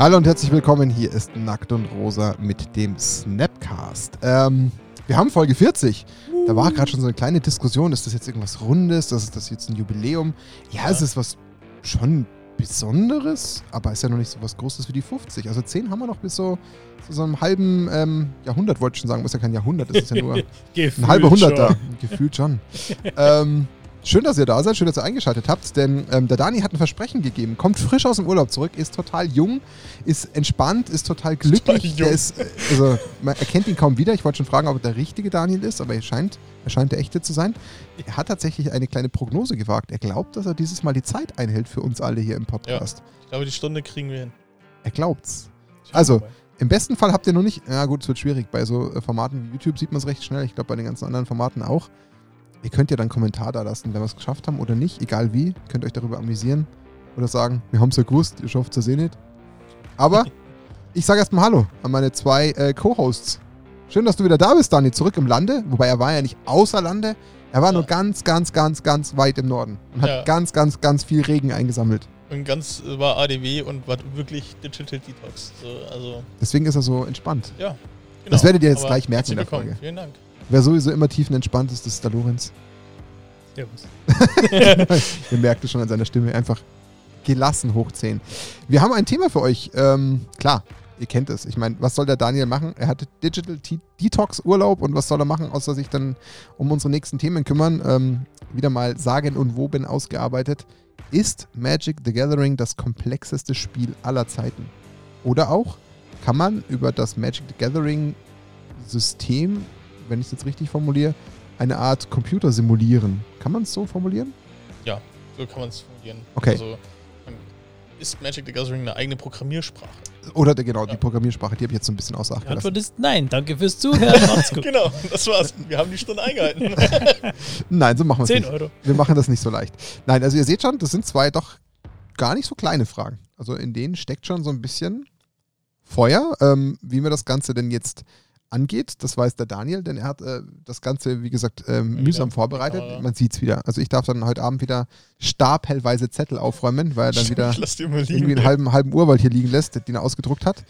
Hallo und herzlich willkommen. Hier ist Nackt und Rosa mit dem Snapcast. Ähm, wir haben Folge 40. Da war gerade schon so eine kleine Diskussion. Ist das jetzt irgendwas Rundes? Ist das jetzt ein Jubiläum? Ja, es ist was schon Besonderes, aber ist ja noch nicht so was Großes wie die 50. Also 10 haben wir noch bis so, zu so einem halben ähm, Jahrhundert, wollte ich schon sagen. Das ist ja kein Jahrhundert, das ist ja nur ein halber Hunderter. Gefühlt schon. ähm, Schön, dass ihr da seid, schön, dass ihr eingeschaltet habt, denn ähm, der Dani hat ein Versprechen gegeben. Kommt frisch aus dem Urlaub zurück, ist total jung, ist entspannt, ist total glücklich. Total ist, äh, also, man erkennt ihn kaum wieder. Ich wollte schon fragen, ob er der richtige Daniel ist, aber er scheint, er scheint der echte zu sein. Er hat tatsächlich eine kleine Prognose gewagt. Er glaubt, dass er dieses Mal die Zeit einhält für uns alle hier im Podcast. Ja, ich glaube, die Stunde kriegen wir hin. Er glaubt's. Also, im besten Fall habt ihr noch nicht, ja gut, es wird schwierig. Bei so äh, Formaten wie YouTube sieht man es recht schnell. Ich glaube, bei den ganzen anderen Formaten auch. Ihr könnt ja dann einen Kommentar da lassen, wenn wir es geschafft haben oder nicht, egal wie. Könnt euch darüber amüsieren oder sagen, wir haben es ja gewusst, ihr schafft es ja eh nicht. Aber ich sage erstmal Hallo an meine zwei äh, Co-Hosts. Schön, dass du wieder da bist, Dani, zurück im Lande. Wobei er war ja nicht außer Lande. Er war ja. nur ganz, ganz, ganz, ganz weit im Norden und hat ja. ganz, ganz, ganz viel Regen eingesammelt. Und ganz war ADW und war wirklich Digital Detox. So, also Deswegen ist er so entspannt. Ja. Genau. Das werdet ihr jetzt Aber gleich merken in der Folge. Vielen Dank. Wer sowieso immer tiefenentspannt ist, das ist der Lorenz. Servus. Ihr merkt es schon an seiner Stimme. Einfach gelassen hochziehen. Wir haben ein Thema für euch. Ähm, klar, ihr kennt es. Ich meine, was soll der Daniel machen? Er hatte Digital Detox Urlaub und was soll er machen, außer sich dann um unsere nächsten Themen kümmern? Ähm, wieder mal sagen und woben ausgearbeitet. Ist Magic the Gathering das komplexeste Spiel aller Zeiten? Oder auch kann man über das Magic the Gathering System, wenn ich es jetzt richtig formuliere, eine Art Computer simulieren. Kann man es so formulieren? Ja, so kann man es formulieren. Okay. Also ist Magic the Gathering eine eigene Programmiersprache? Oder genau, ja. die Programmiersprache, die habe ich jetzt so ein bisschen außer Acht Die Antwort ist nein. Danke fürs Zuhören. Macht's gut. genau, das war's. Wir haben die Stunde eingehalten. nein, so machen wir es nicht. 10 Euro. Wir machen das nicht so leicht. Nein, also ihr seht schon, das sind zwei doch gar nicht so kleine Fragen. Also in denen steckt schon so ein bisschen Feuer, ähm, wie wir das Ganze denn jetzt angeht. Das weiß der Daniel, denn er hat äh, das Ganze, wie gesagt, äh, mühsam vorbereitet. Genau, ja. Man sieht es wieder. Also ich darf dann heute Abend wieder stapelweise Zettel aufräumen, weil er dann wieder irgendwie einen halben, halben Urwald hier liegen lässt, den er ausgedruckt hat.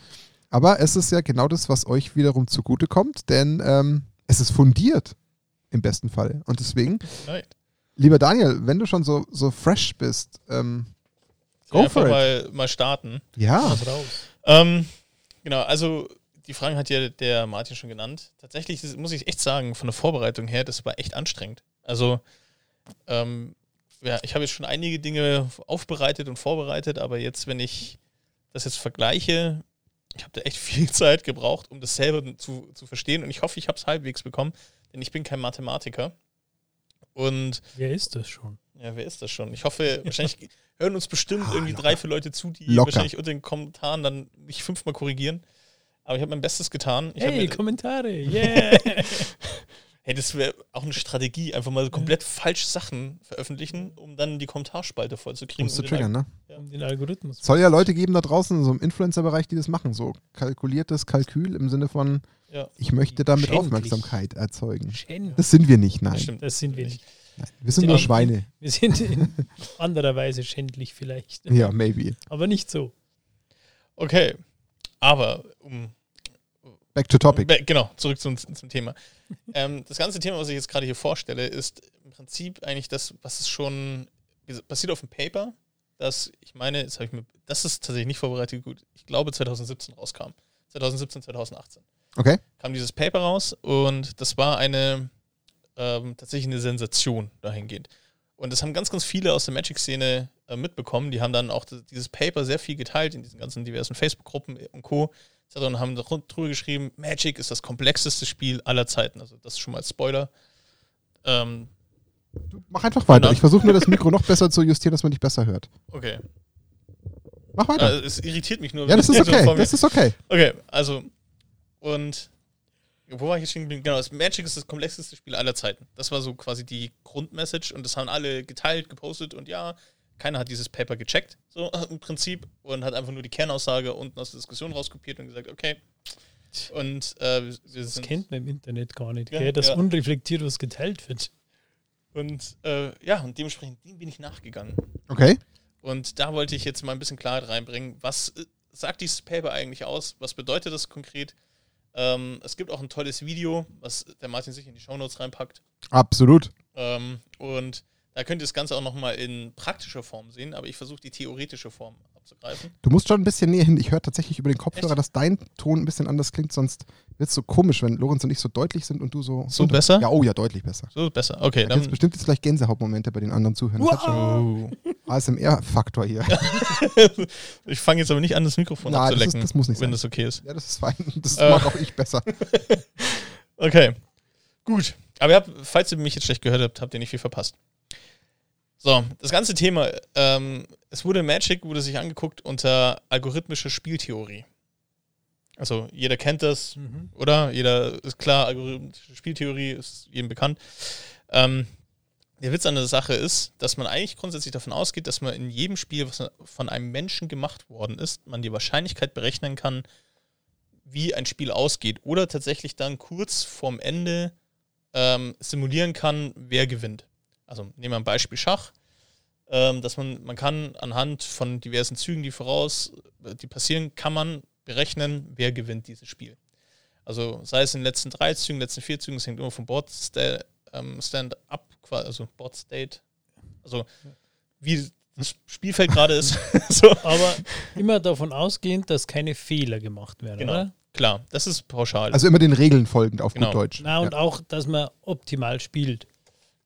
Aber es ist ja genau das, was euch wiederum zugutekommt, denn ähm, es ist fundiert im besten Fall. Und deswegen, right. lieber Daniel, wenn du schon so, so fresh bist, ähm, go for it. Mal, mal starten. Ja. Ähm, genau, also die Fragen hat ja der Martin schon genannt. Tatsächlich muss ich echt sagen, von der Vorbereitung her, das war echt anstrengend. Also, ähm, ja, ich habe jetzt schon einige Dinge aufbereitet und vorbereitet, aber jetzt, wenn ich das jetzt vergleiche, ich habe da echt viel Zeit gebraucht, um das selber zu, zu verstehen und ich hoffe, ich habe es halbwegs bekommen, denn ich bin kein Mathematiker. Und wer ist das schon? Ja, wer ist das schon? Ich hoffe, wahrscheinlich hören uns bestimmt ah, irgendwie locker. drei, vier Leute zu, die locker. wahrscheinlich unter den Kommentaren dann mich fünfmal korrigieren. Aber ich habe mein Bestes getan. Ich hey, Kommentare, yeah! hey, das wäre auch eine Strategie, einfach mal so komplett falsche Sachen veröffentlichen, um dann die Kommentarspalte vollzukriegen. Um zu triggern, ne? Ja. Um den Algorithmus. Es soll ja Leute geben da draußen, so im Influencer-Bereich, die das machen, so kalkuliertes Kalkül im Sinne von, ja. ich möchte damit Schändlich. Aufmerksamkeit erzeugen. Schändlich. Das sind wir nicht, nein. Das, stimmt, das sind wir nicht. Nein, wir sind nur Schweine. Wir sind in anderer Weise schändlich vielleicht. Ja, maybe. Aber nicht so. Okay. Aber um Back to topic. Genau, zurück zum, zum Thema. ähm, das ganze Thema, was ich jetzt gerade hier vorstelle, ist im Prinzip eigentlich das, was es schon passiert auf dem Paper, das, ich meine, jetzt ich mir, das ist tatsächlich nicht vorbereitet gut, ich glaube 2017 rauskam. 2017, 2018. Okay. Kam dieses Paper raus und das war eine ähm, tatsächlich eine Sensation dahingehend. Und das haben ganz, ganz viele aus der Magic-Szene äh, mitbekommen. Die haben dann auch dieses Paper sehr viel geteilt in diesen ganzen diversen Facebook-Gruppen und Co und haben drüber geschrieben, Magic ist das komplexeste Spiel aller Zeiten. Also das ist schon mal Spoiler. Ähm, du, mach einfach weiter. Genau. Ich versuche nur das Mikro noch besser zu justieren, dass man dich besser hört. Okay. Mach weiter. Also, es irritiert mich nur. Ja, das ist okay. So das ist okay. Okay, also und wo war ich jetzt stehen Genau, das Magic ist das komplexeste Spiel aller Zeiten. Das war so quasi die Grundmessage und das haben alle geteilt, gepostet und ja, keiner hat dieses Paper gecheckt, so im Prinzip, und hat einfach nur die Kernaussage unten aus der Diskussion rauskopiert und gesagt, okay. Und äh, wir das kennt man im Internet gar nicht, ja, dass ja. unreflektiert was geteilt wird. Und äh, ja, und dementsprechend dem bin ich nachgegangen. Okay. Und da wollte ich jetzt mal ein bisschen Klarheit reinbringen, was sagt dieses Paper eigentlich aus? Was bedeutet das konkret? Ähm, es gibt auch ein tolles Video, was der Martin sich in die Shownotes reinpackt. Absolut. Ähm, und da könnt ihr das Ganze auch nochmal in praktischer Form sehen, aber ich versuche die theoretische Form abzugreifen. Du musst schon ein bisschen näher hin. Ich höre tatsächlich über den Kopfhörer, Echt? dass dein Ton ein bisschen anders klingt, sonst wird es so komisch, wenn Lorenz und ich so deutlich sind und du so. So unter besser? Ja, oh ja, deutlich besser. So besser, okay. Da gibt bestimmt jetzt gleich Gänsehautmomente bei den anderen Zuhörern. Wow. ASMR-Faktor hier. ich fange jetzt aber nicht an, das Mikrofon Na, abzulecken, das, ist, das muss nicht wenn sein. das okay ist. Ja, das ist fein. Das äh. mag auch ich besser. okay, gut. Aber ihr habt, falls ihr mich jetzt schlecht gehört habt, habt ihr nicht viel verpasst. So, das ganze Thema, ähm, es wurde Magic, wurde sich angeguckt unter algorithmische Spieltheorie. Also jeder kennt das, mhm. oder? Jeder ist klar, algorithmische Spieltheorie ist jedem bekannt. Ähm, der Witz an der Sache ist, dass man eigentlich grundsätzlich davon ausgeht, dass man in jedem Spiel, was von einem Menschen gemacht worden ist, man die Wahrscheinlichkeit berechnen kann, wie ein Spiel ausgeht. Oder tatsächlich dann kurz vorm Ende ähm, simulieren kann, wer gewinnt. Also nehmen wir ein Beispiel Schach, ähm, dass man, man kann anhand von diversen Zügen, die voraus, die passieren, kann man berechnen, wer gewinnt dieses Spiel. Also sei es in den letzten drei Zügen, letzten vier Zügen, es hängt immer vom Board ähm, Stand-up, also Board State, also wie das Spielfeld gerade ist. so. Aber immer davon ausgehend, dass keine Fehler gemacht werden, genau. oder? Klar, das ist pauschal. Also immer den Regeln folgend auf genau. gut Deutsch. Na, und ja. auch, dass man optimal spielt.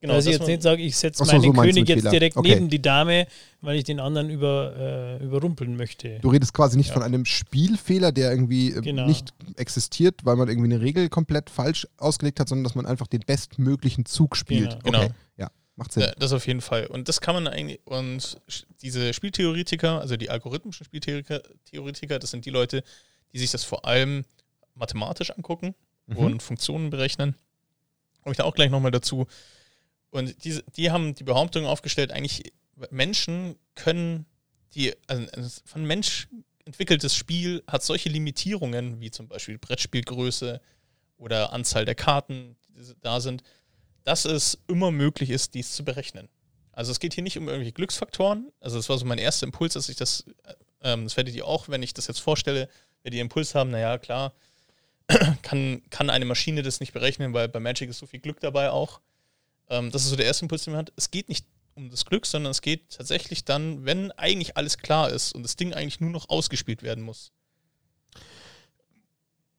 Genau, dass ich jetzt nicht sage, ich setze meinen so König jetzt direkt okay. neben die Dame, weil ich den anderen über, äh, überrumpeln möchte. Du redest quasi nicht ja. von einem Spielfehler, der irgendwie äh, genau. nicht existiert, weil man irgendwie eine Regel komplett falsch ausgelegt hat, sondern dass man einfach den bestmöglichen Zug spielt. Genau. Okay. genau. Ja, macht Sinn. Ja, das auf jeden Fall. Und das kann man eigentlich, und diese Spieltheoretiker, also die algorithmischen Spieltheoretiker, das sind die Leute, die sich das vor allem mathematisch angucken mhm. und Funktionen berechnen. Komme ich da auch gleich nochmal dazu. Und die, die haben die Behauptung aufgestellt, eigentlich Menschen können die, also von Mensch entwickeltes Spiel hat solche Limitierungen, wie zum Beispiel Brettspielgröße oder Anzahl der Karten, die da sind, dass es immer möglich ist, dies zu berechnen. Also es geht hier nicht um irgendwelche Glücksfaktoren. Also das war so mein erster Impuls, dass ich das, ähm, das werdet ihr auch, wenn ich das jetzt vorstelle, werdet ihr Impuls haben, naja, klar, kann, kann eine Maschine das nicht berechnen, weil bei Magic ist so viel Glück dabei auch. Ähm, das ist so der erste Impuls, den man hat. Es geht nicht um das Glück, sondern es geht tatsächlich dann, wenn eigentlich alles klar ist und das Ding eigentlich nur noch ausgespielt werden muss.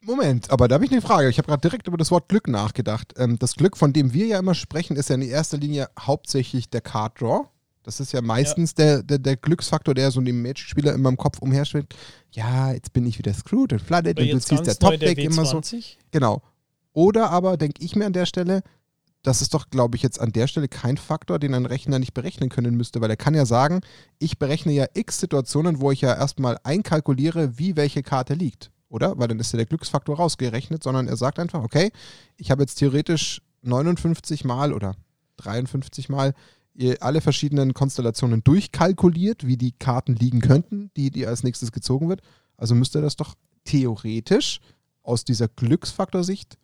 Moment, aber da habe ich eine Frage. Ich habe gerade direkt über das Wort Glück nachgedacht. Ähm, das Glück, von dem wir ja immer sprechen, ist ja in erster Linie hauptsächlich der Card Draw. Das ist ja meistens ja. Der, der, der, Glücksfaktor, der so dem Magic-Spieler immer im Kopf umherschwingt. Ja, jetzt bin ich wieder screwed und flooded und du ziehst der Top-Deck immer so. Genau. Oder aber, denke ich mir an der Stelle, das ist doch, glaube ich, jetzt an der Stelle kein Faktor, den ein Rechner nicht berechnen können müsste, weil er kann ja sagen, ich berechne ja x Situationen, wo ich ja erstmal einkalkuliere, wie welche Karte liegt, oder? Weil dann ist ja der Glücksfaktor rausgerechnet, sondern er sagt einfach, okay, ich habe jetzt theoretisch 59 Mal oder 53 Mal alle verschiedenen Konstellationen durchkalkuliert, wie die Karten liegen könnten, die, die als nächstes gezogen wird. Also müsste das doch theoretisch aus dieser Glücksfaktorsicht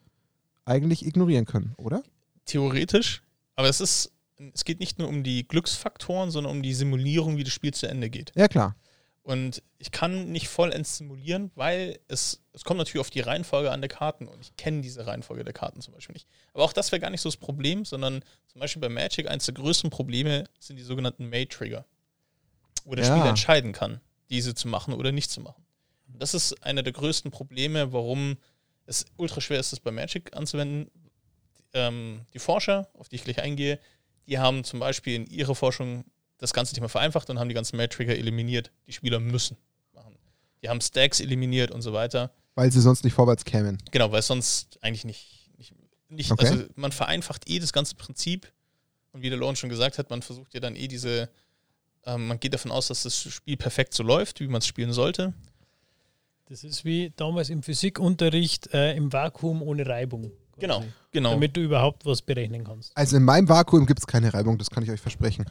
eigentlich ignorieren können, oder? Theoretisch, aber es ist, es geht nicht nur um die Glücksfaktoren, sondern um die Simulierung, wie das Spiel zu Ende geht. Ja, klar. Und ich kann nicht vollends simulieren, weil es, es kommt natürlich auf die Reihenfolge an der Karten und ich kenne diese Reihenfolge der Karten zum Beispiel nicht. Aber auch das wäre gar nicht so das Problem, sondern zum Beispiel bei Magic eines der größten Probleme sind die sogenannten May-Trigger, wo der ja. Spieler entscheiden kann, diese zu machen oder nicht zu machen. Und das ist einer der größten Probleme, warum es ultra schwer ist, das bei Magic anzuwenden, ähm, die Forscher, auf die ich gleich eingehe, die haben zum Beispiel in ihrer Forschung das ganze Thema vereinfacht und haben die ganzen Mad-Trigger eliminiert. Die Spieler müssen machen. Die haben Stacks eliminiert und so weiter. Weil sie sonst nicht vorwärts kämen. Genau, weil es sonst eigentlich nicht. nicht, nicht okay. Also man vereinfacht eh das ganze Prinzip. Und wie der Lorne schon gesagt hat, man versucht ja dann eh diese. Ähm, man geht davon aus, dass das Spiel perfekt so läuft, wie man es spielen sollte. Das ist wie damals im Physikunterricht äh, im Vakuum ohne Reibung. Genau, genau. Damit du überhaupt was berechnen kannst. Also in meinem Vakuum gibt es keine Reibung, das kann ich euch versprechen.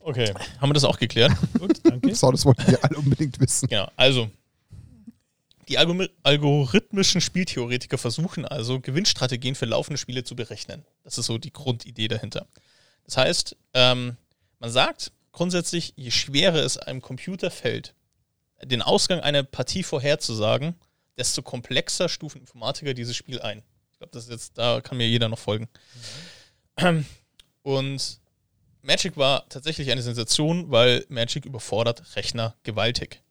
Okay, haben wir das auch geklärt? Gut, danke. so, das wollten wir alle unbedingt wissen. Genau, also die algorithmischen Spieltheoretiker versuchen also, Gewinnstrategien für laufende Spiele zu berechnen. Das ist so die Grundidee dahinter. Das heißt, ähm, man sagt grundsätzlich, je schwerer es einem Computer fällt, den Ausgang einer Partie vorherzusagen, desto komplexer stufen Informatiker dieses Spiel ein. Ich glaube, das ist jetzt, da kann mir jeder noch folgen. Mhm. Und Magic war tatsächlich eine Sensation, weil Magic überfordert Rechner gewaltig.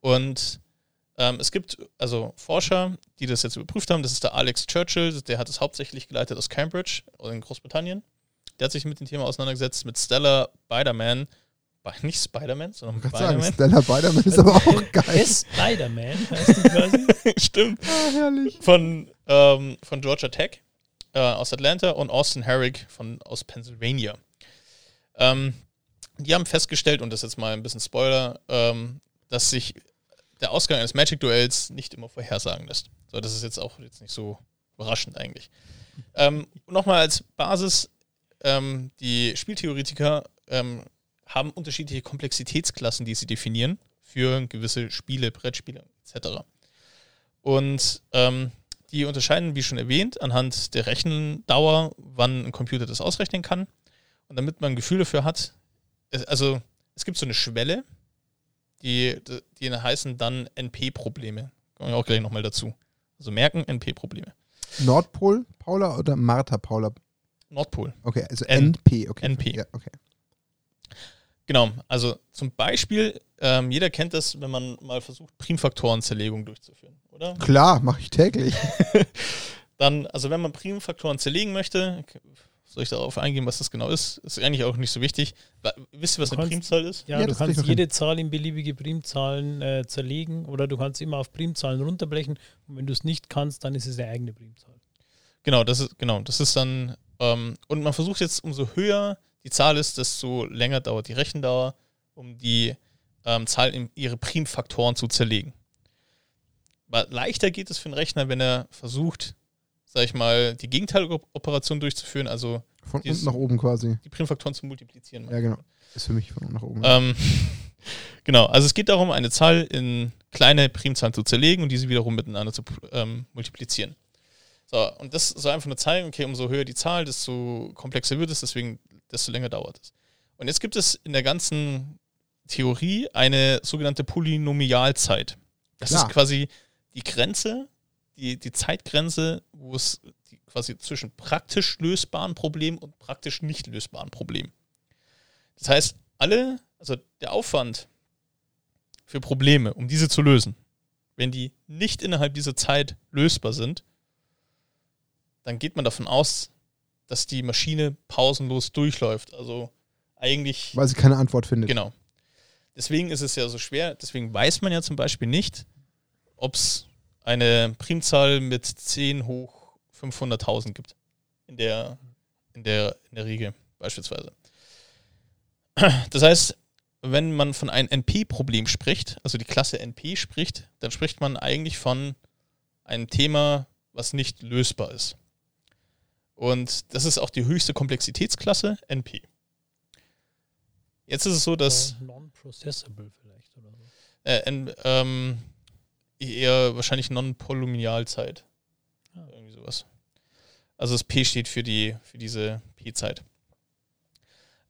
Und ähm, es gibt also Forscher, die das jetzt überprüft haben. Das ist der Alex Churchill, der hat es hauptsächlich geleitet aus Cambridge in Großbritannien. Der hat sich mit dem Thema auseinandergesetzt, mit Stella Biderman. Nicht Spider-Man, sondern Spider-Man. Stella Biderman ist aber auch geil. Spider-Man heißt die quasi. Stimmt. Ah, herrlich. Von, ähm, von Georgia Tech äh, aus Atlanta und Austin Herrick von, aus Pennsylvania. Ähm, die haben festgestellt, und das ist jetzt mal ein bisschen Spoiler, ähm, dass sich der Ausgang eines Magic-Duells nicht immer vorhersagen lässt. So, das ist jetzt auch jetzt nicht so überraschend eigentlich. Ähm, Nochmal als Basis, ähm, die Spieltheoretiker ähm, haben unterschiedliche Komplexitätsklassen, die sie definieren für gewisse Spiele, Brettspiele etc. Und ähm, die unterscheiden, wie schon erwähnt, anhand der Rechendauer, wann ein Computer das ausrechnen kann. Und damit man ein Gefühl dafür hat, also es gibt so eine Schwelle, die, die heißen dann NP-Probleme. Kommen wir auch gleich nochmal dazu. Also merken NP-Probleme. Nordpol, Paula oder Martha Paula? Nordpol. Okay, also N NP, okay. NP. Ja, okay. Genau, also zum Beispiel, ähm, jeder kennt das, wenn man mal versucht, Primfaktorenzerlegung durchzuführen, oder? Klar, mache ich täglich. Dann, also wenn man Primfaktoren zerlegen möchte, soll ich darauf eingehen, was das genau ist? Ist eigentlich auch nicht so wichtig. Wisst ihr, was du eine kannst, Primzahl ist? Ja, ja du kannst jede Zahl in beliebige Primzahlen äh, zerlegen oder du kannst immer auf Primzahlen runterbrechen und wenn du es nicht kannst, dann ist es eine eigene Primzahl. Genau, das ist, genau, das ist dann, ähm, und man versucht jetzt, umso höher die Zahl ist, desto länger dauert die Rechendauer, um die ähm, Zahl in ihre Primfaktoren zu zerlegen. Aber leichter geht es für einen Rechner, wenn er versucht, sag ich mal, die Gegenteilоperation durchzuführen, also von unten nach oben quasi. Die Primfaktoren zu multiplizieren. Ja, genau. Ist für mich von unten nach oben. Ähm, genau, also es geht darum, eine Zahl in kleine Primzahlen zu zerlegen und diese wiederum miteinander zu ähm, multiplizieren. So, und das soll einfach nur zeigen, okay, umso höher die Zahl, desto komplexer wird es, deswegen desto länger dauert es. Und jetzt gibt es in der ganzen Theorie eine sogenannte Polynomialzeit. Das Klar. ist quasi die Grenze, die, die Zeitgrenze, wo es die, quasi zwischen praktisch lösbaren Problemen und praktisch nicht lösbaren Problemen. Das heißt, alle, also der Aufwand für Probleme, um diese zu lösen, wenn die nicht innerhalb dieser Zeit lösbar sind, dann geht man davon aus, dass die Maschine pausenlos durchläuft. Also eigentlich. Weil sie keine Antwort findet. Genau. Deswegen ist es ja so schwer, deswegen weiß man ja zum Beispiel nicht, ob es eine Primzahl mit 10 hoch 500.000 gibt. In der, in, der, in der Regel beispielsweise. Das heißt, wenn man von einem NP-Problem spricht, also die Klasse NP spricht, dann spricht man eigentlich von einem Thema, was nicht lösbar ist. Und das ist auch die höchste Komplexitätsklasse, NP. Jetzt ist es so, dass. Non-processable vielleicht oder so. Äh, ähm, eher wahrscheinlich Non-Polynomialzeit. Ja. Irgendwie sowas. Also das P steht für, die, für diese P-Zeit.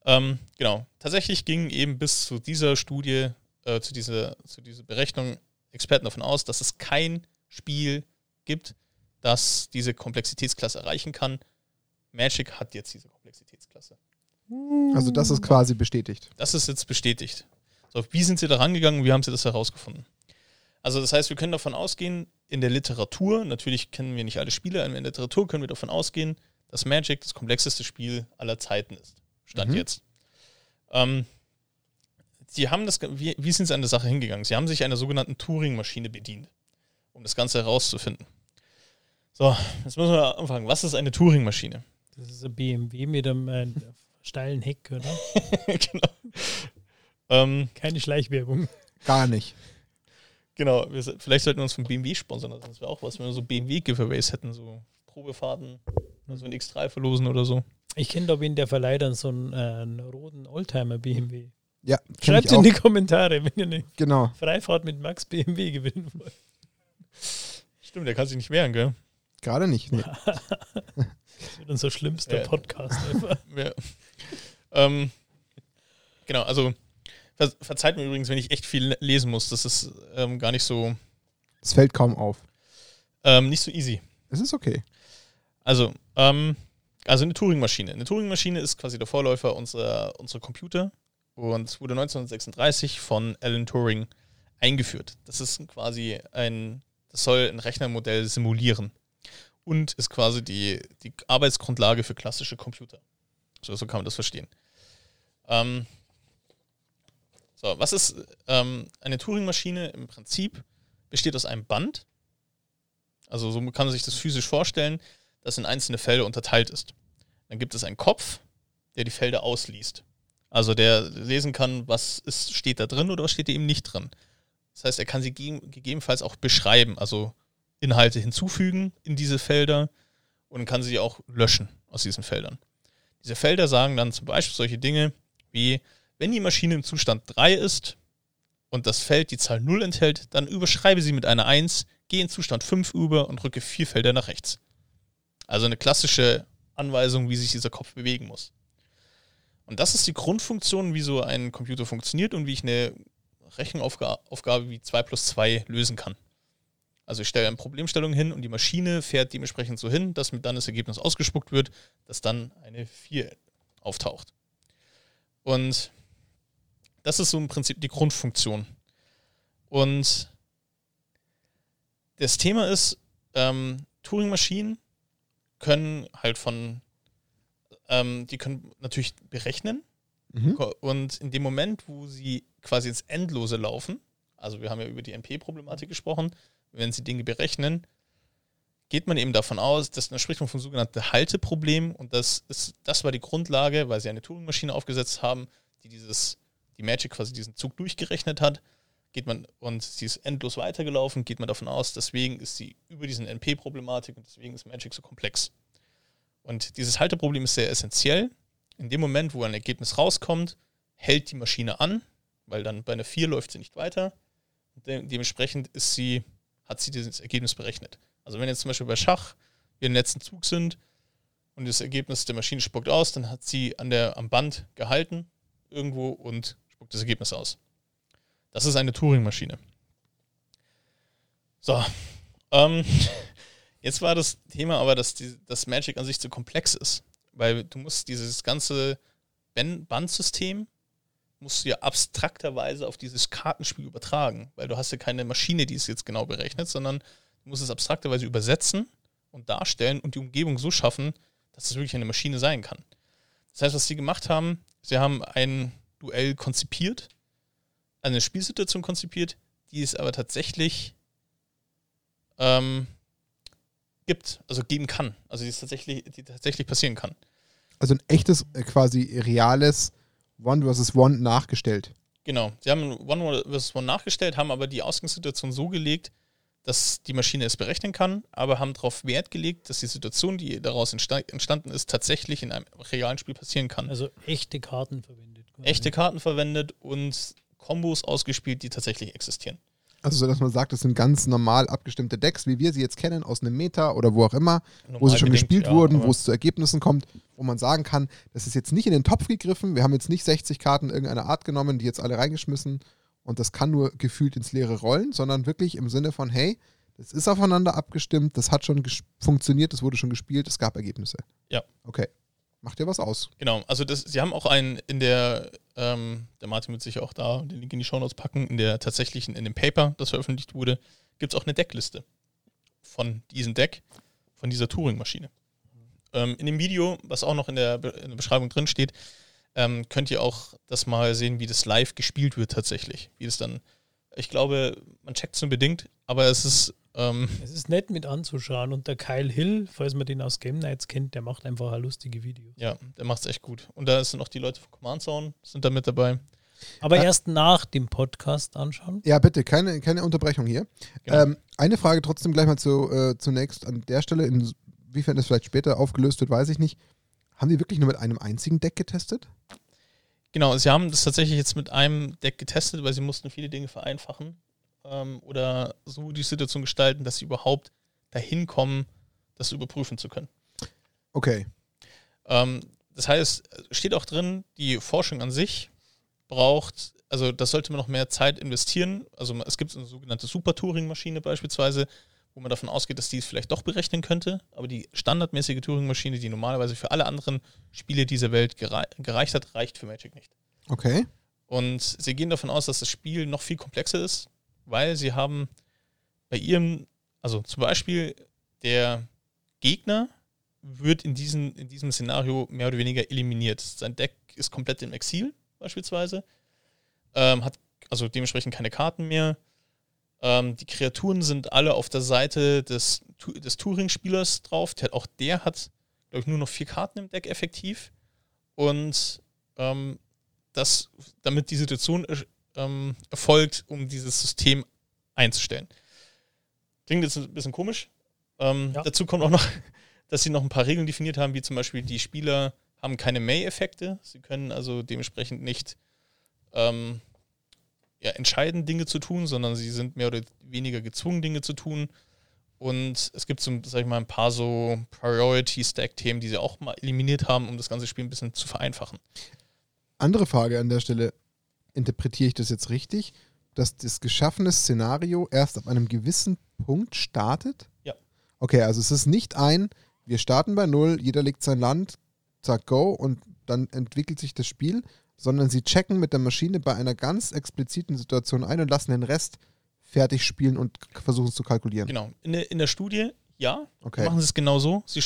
Ähm, genau. Tatsächlich gingen eben bis zu dieser Studie, äh, zu, dieser, zu dieser Berechnung Experten davon aus, dass es kein Spiel gibt, das diese Komplexitätsklasse erreichen kann. Magic hat jetzt diese Komplexitätsklasse. Also das ist quasi bestätigt. Das ist jetzt bestätigt. So, wie sind Sie da rangegangen? Wie haben Sie das herausgefunden? Also das heißt, wir können davon ausgehen, in der Literatur, natürlich kennen wir nicht alle Spiele, in der Literatur können wir davon ausgehen, dass Magic das komplexeste Spiel aller Zeiten ist. Stand mhm. jetzt. Ähm, sie haben das, wie, wie sind sie an der Sache hingegangen? Sie haben sich einer sogenannten Turing-Maschine bedient, um das Ganze herauszufinden. So, jetzt müssen wir anfangen. Was ist eine Turing-Maschine? Das ist ein BMW mit einem äh, steilen Heck, oder? genau. Ähm, Keine Schleichwerbung. Gar nicht. Genau, wir, vielleicht sollten wir uns von BMW sponsern, das wäre auch was, wenn wir so BMW-Giveaways hätten, so Probefahrten, so ein X3 verlosen oder so. Ich kenne doch wen der verleiht dann so einen, äh, einen roten Oldtimer BMW. Ja, Schreibt in die Kommentare, wenn ihr eine genau. Freifahrt mit Max BMW gewinnen wollt. Stimmt, der kann sich nicht wehren, gell? Gerade nicht. Nee. das wird unser schlimmster ja. Podcast ever. Ja. ähm, genau, also Ver verzeiht mir übrigens, wenn ich echt viel lesen muss. Das ist ähm, gar nicht so. Es fällt kaum auf. Ähm, nicht so easy. Es ist okay. Also, ähm, also eine Turing-Maschine. Eine Turing-Maschine ist quasi der Vorläufer unserer, unserer Computer und wurde 1936 von Alan Turing eingeführt. Das ist quasi ein, das soll ein Rechnermodell simulieren und ist quasi die, die Arbeitsgrundlage für klassische Computer. So, so kann man das verstehen. Ähm, so, was ist ähm, eine Turing-Maschine? Im Prinzip besteht aus einem Band. Also so kann man sich das physisch vorstellen, das in einzelne Felder unterteilt ist. Dann gibt es einen Kopf, der die Felder ausliest. Also der lesen kann, was ist, steht da drin oder was steht da eben nicht drin. Das heißt, er kann sie gegebenenfalls auch beschreiben, also Inhalte hinzufügen in diese Felder und kann sie auch löschen aus diesen Feldern. Diese Felder sagen dann zum Beispiel solche Dinge wie, wenn die Maschine im Zustand 3 ist und das Feld die Zahl 0 enthält, dann überschreibe sie mit einer 1, gehe in Zustand 5 über und rücke vier Felder nach rechts. Also eine klassische Anweisung, wie sich dieser Kopf bewegen muss. Und das ist die Grundfunktion, wie so ein Computer funktioniert und wie ich eine Rechenaufgabe wie 2 plus 2 lösen kann. Also ich stelle eine Problemstellung hin und die Maschine fährt dementsprechend so hin, dass mit dann das Ergebnis ausgespuckt wird, dass dann eine 4 auftaucht. Und das ist so im Prinzip die Grundfunktion. Und das Thema ist, ähm, Turing-Maschinen können halt von, ähm, die können natürlich berechnen. Mhm. Und in dem Moment, wo sie quasi ins Endlose laufen, also wir haben ja über die NP-Problematik gesprochen, wenn sie Dinge berechnen, geht man eben davon aus, dass da spricht man vom sogenannten Halteproblem und das ist, das war die Grundlage, weil sie eine Turing-Maschine aufgesetzt haben, die dieses, die Magic quasi diesen Zug durchgerechnet hat, geht man und sie ist endlos weitergelaufen, geht man davon aus, deswegen ist sie über diesen NP-Problematik und deswegen ist Magic so komplex. Und dieses Halteproblem ist sehr essentiell. In dem Moment, wo ein Ergebnis rauskommt, hält die Maschine an, weil dann bei einer 4 läuft sie nicht weiter. De dementsprechend ist sie, hat sie dieses Ergebnis berechnet. Also wenn jetzt zum Beispiel bei Schach wir im letzten Zug sind und das Ergebnis der Maschine spuckt aus, dann hat sie an der, am Band gehalten irgendwo und spuckt das Ergebnis aus. Das ist eine Turing-Maschine. So. Ähm, jetzt war das Thema aber, dass die, Magic an sich zu komplex ist. Weil du musst dieses ganze Bandsystem musst du ja abstrakterweise auf dieses Kartenspiel übertragen, weil du hast ja keine Maschine, die es jetzt genau berechnet, sondern du musst es abstrakterweise übersetzen und darstellen und die Umgebung so schaffen, dass es wirklich eine Maschine sein kann. Das heißt, was sie gemacht haben, sie haben ein Duell konzipiert, eine Spielsituation konzipiert, die es aber tatsächlich ähm, gibt, also geben kann. Also die, es tatsächlich, die tatsächlich passieren kann. Also ein echtes, äh, quasi reales One vs. One nachgestellt. Genau. Sie haben One vs. One nachgestellt, haben aber die Ausgangssituation so gelegt, dass die Maschine es berechnen kann, aber haben darauf Wert gelegt, dass die Situation, die daraus entstanden ist, tatsächlich in einem realen Spiel passieren kann. Also echte Karten verwendet. Echte Karten verwendet und Kombos ausgespielt, die tatsächlich existieren. Also, so dass man sagt, das sind ganz normal abgestimmte Decks, wie wir sie jetzt kennen, aus einem Meta oder wo auch immer, normal wo sie schon bedingt, gespielt ja, wurden, wo es zu Ergebnissen kommt, wo man sagen kann, das ist jetzt nicht in den Topf gegriffen, wir haben jetzt nicht 60 Karten irgendeiner Art genommen, die jetzt alle reingeschmissen und das kann nur gefühlt ins Leere rollen, sondern wirklich im Sinne von, hey, das ist aufeinander abgestimmt, das hat schon funktioniert, das wurde schon gespielt, es gab Ergebnisse. Ja. Okay. Macht dir was aus. Genau, also das, sie haben auch einen in der, ähm, der Martin wird sich auch da den Link in die Shownotes packen, in der tatsächlichen, in dem Paper, das veröffentlicht wurde, gibt es auch eine Deckliste von diesem Deck, von dieser Turing-Maschine. Ähm, in dem Video, was auch noch in der, Be in der Beschreibung drin steht, ähm, könnt ihr auch das mal sehen, wie das live gespielt wird tatsächlich. Wie das dann, ich glaube, man checkt es nur bedingt, aber es ist ähm, es ist nett mit anzuschauen und der Kyle Hill, falls man den aus Game Nights kennt, der macht einfach lustige Videos. Ja, der macht es echt gut. Und da sind auch die Leute von Command Zone, sind da mit dabei. Aber äh, erst nach dem Podcast anschauen. Ja, bitte, keine, keine Unterbrechung hier. Genau. Ähm, eine Frage trotzdem gleich mal zu, äh, zunächst an der Stelle, inwiefern das vielleicht später aufgelöst wird, weiß ich nicht. Haben die wirklich nur mit einem einzigen Deck getestet? Genau, sie haben das tatsächlich jetzt mit einem Deck getestet, weil sie mussten viele Dinge vereinfachen ähm, oder so die Situation gestalten, dass sie überhaupt dahin kommen, das überprüfen zu können. Okay. Ähm, das heißt, steht auch drin, die Forschung an sich braucht also das sollte man noch mehr Zeit investieren. Also es gibt eine sogenannte Super-Touring-Maschine beispielsweise, wo man davon ausgeht, dass die es vielleicht doch berechnen könnte. Aber die standardmäßige Turing-Maschine, die normalerweise für alle anderen Spiele dieser Welt gerei gereicht hat, reicht für Magic nicht. Okay. Und sie gehen davon aus, dass das Spiel noch viel komplexer ist, weil sie haben bei ihrem, also zum Beispiel der Gegner wird in, diesen, in diesem Szenario mehr oder weniger eliminiert. Sein Deck ist komplett im Exil beispielsweise, ähm, hat also dementsprechend keine Karten mehr ähm, die Kreaturen sind alle auf der Seite des, des Turing-Spielers drauf. Der, auch der hat, glaube ich, nur noch vier Karten im Deck effektiv. Und ähm, das, damit die Situation ähm, erfolgt, um dieses System einzustellen. Klingt jetzt ein bisschen komisch. Ähm, ja. Dazu kommt auch noch, dass sie noch ein paar Regeln definiert haben, wie zum Beispiel die Spieler haben keine May-Effekte. Sie können also dementsprechend nicht ähm, ja, entscheiden, Dinge zu tun, sondern sie sind mehr oder weniger gezwungen, Dinge zu tun. Und es gibt so, sag ich mal, ein paar so Priority-Stack-Themen, die sie auch mal eliminiert haben, um das ganze Spiel ein bisschen zu vereinfachen. Andere Frage an der Stelle. Interpretiere ich das jetzt richtig, dass das geschaffene Szenario erst ab einem gewissen Punkt startet? Ja. Okay, also es ist nicht ein, wir starten bei Null, jeder legt sein Land, zack, go und dann entwickelt sich das Spiel, sondern sie checken mit der Maschine bei einer ganz expliziten Situation ein und lassen den Rest fertig spielen und versuchen es zu kalkulieren. Genau. In der, in der Studie, ja, okay. machen sie es genau so. Sie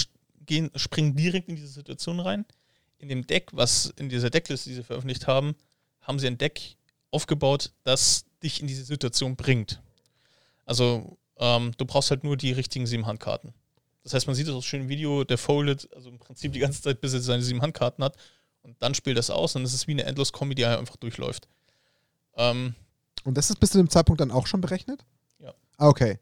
gehen, springen direkt in diese Situation rein. In dem Deck, was in dieser Deckliste, die sie veröffentlicht haben, haben sie ein Deck aufgebaut, das dich in diese Situation bringt. Also ähm, du brauchst halt nur die richtigen sieben Handkarten. Das heißt, man sieht das auch schön im Video, der foldet, also im Prinzip die ganze Zeit, bis er seine sieben Handkarten hat und dann spielt das aus und es ist wie eine Endlos-Kombi, die einfach durchläuft. Ähm, und das ist bis zu dem Zeitpunkt dann auch schon berechnet? Ja. Ah, okay.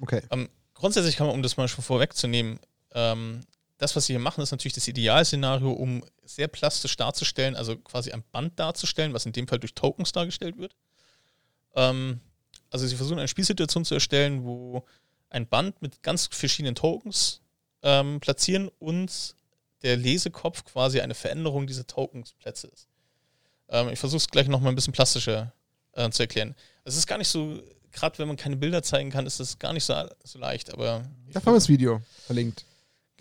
Okay. Ähm, grundsätzlich kann man, um das mal schon vorwegzunehmen, ähm, das, was sie hier machen, ist natürlich das Idealszenario, um sehr plastisch darzustellen, also quasi ein Band darzustellen, was in dem Fall durch Tokens dargestellt wird. Ähm, also sie versuchen eine Spielsituation zu erstellen, wo ein Band mit ganz verschiedenen Tokens ähm, platzieren und der Lesekopf quasi eine Veränderung dieser Tokensplätze ist. Ähm, ich versuche es gleich nochmal ein bisschen plastischer äh, zu erklären. Es ist gar nicht so, gerade wenn man keine Bilder zeigen kann, ist das gar nicht so, so leicht, aber. Da haben wir das Video verlinkt.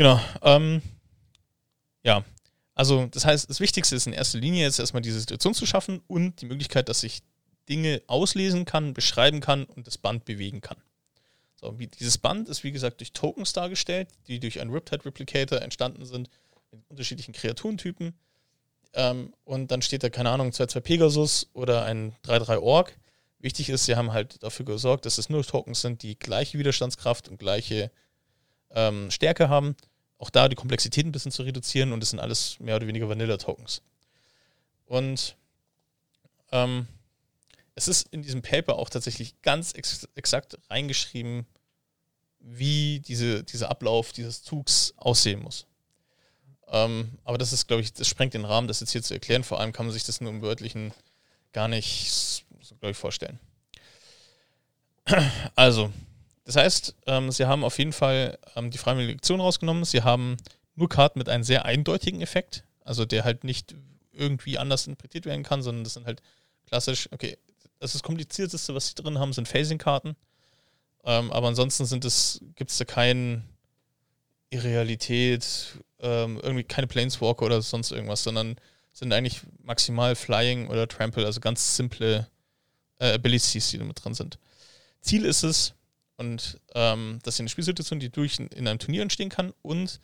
Genau. Ähm, ja, also das heißt, das Wichtigste ist in erster Linie jetzt erstmal diese Situation zu schaffen und die Möglichkeit, dass ich Dinge auslesen kann, beschreiben kann und das Band bewegen kann. So, dieses Band ist wie gesagt durch Tokens dargestellt, die durch einen Riptide Replicator entstanden sind mit unterschiedlichen Kreaturentypen. Ähm, und dann steht da, keine Ahnung, 2-2 Pegasus oder ein 3-3 Ork. Wichtig ist, sie haben halt dafür gesorgt, dass es nur Tokens sind, die gleiche Widerstandskraft und gleiche ähm, Stärke haben. Auch da die Komplexität ein bisschen zu reduzieren und es sind alles mehr oder weniger Vanilla-Tokens. Und ähm, es ist in diesem Paper auch tatsächlich ganz ex exakt reingeschrieben, wie diese, dieser Ablauf dieses Zugs aussehen muss. Ähm, aber das ist, glaube ich, das sprengt den Rahmen, das jetzt hier zu erklären. Vor allem kann man sich das nur im Wörtlichen gar nicht, so, glaube ich, vorstellen. Also, das heißt, ähm, sie haben auf jeden Fall ähm, die freiwillige Lektion rausgenommen. Sie haben nur Karten mit einem sehr eindeutigen Effekt, also der halt nicht irgendwie anders interpretiert werden kann, sondern das sind halt klassisch, okay, das das komplizierteste, was sie drin haben, sind Phasing-Karten. Ähm, aber ansonsten sind es, gibt es da keinen Irrealität, ähm, irgendwie keine Planeswalker oder sonst irgendwas, sondern sind eigentlich maximal Flying oder Trample, also ganz simple äh, Abilities, die da mit drin sind. Ziel ist es, und ähm, dass sie eine Spielsituation, die durch in einem Turnier entstehen kann und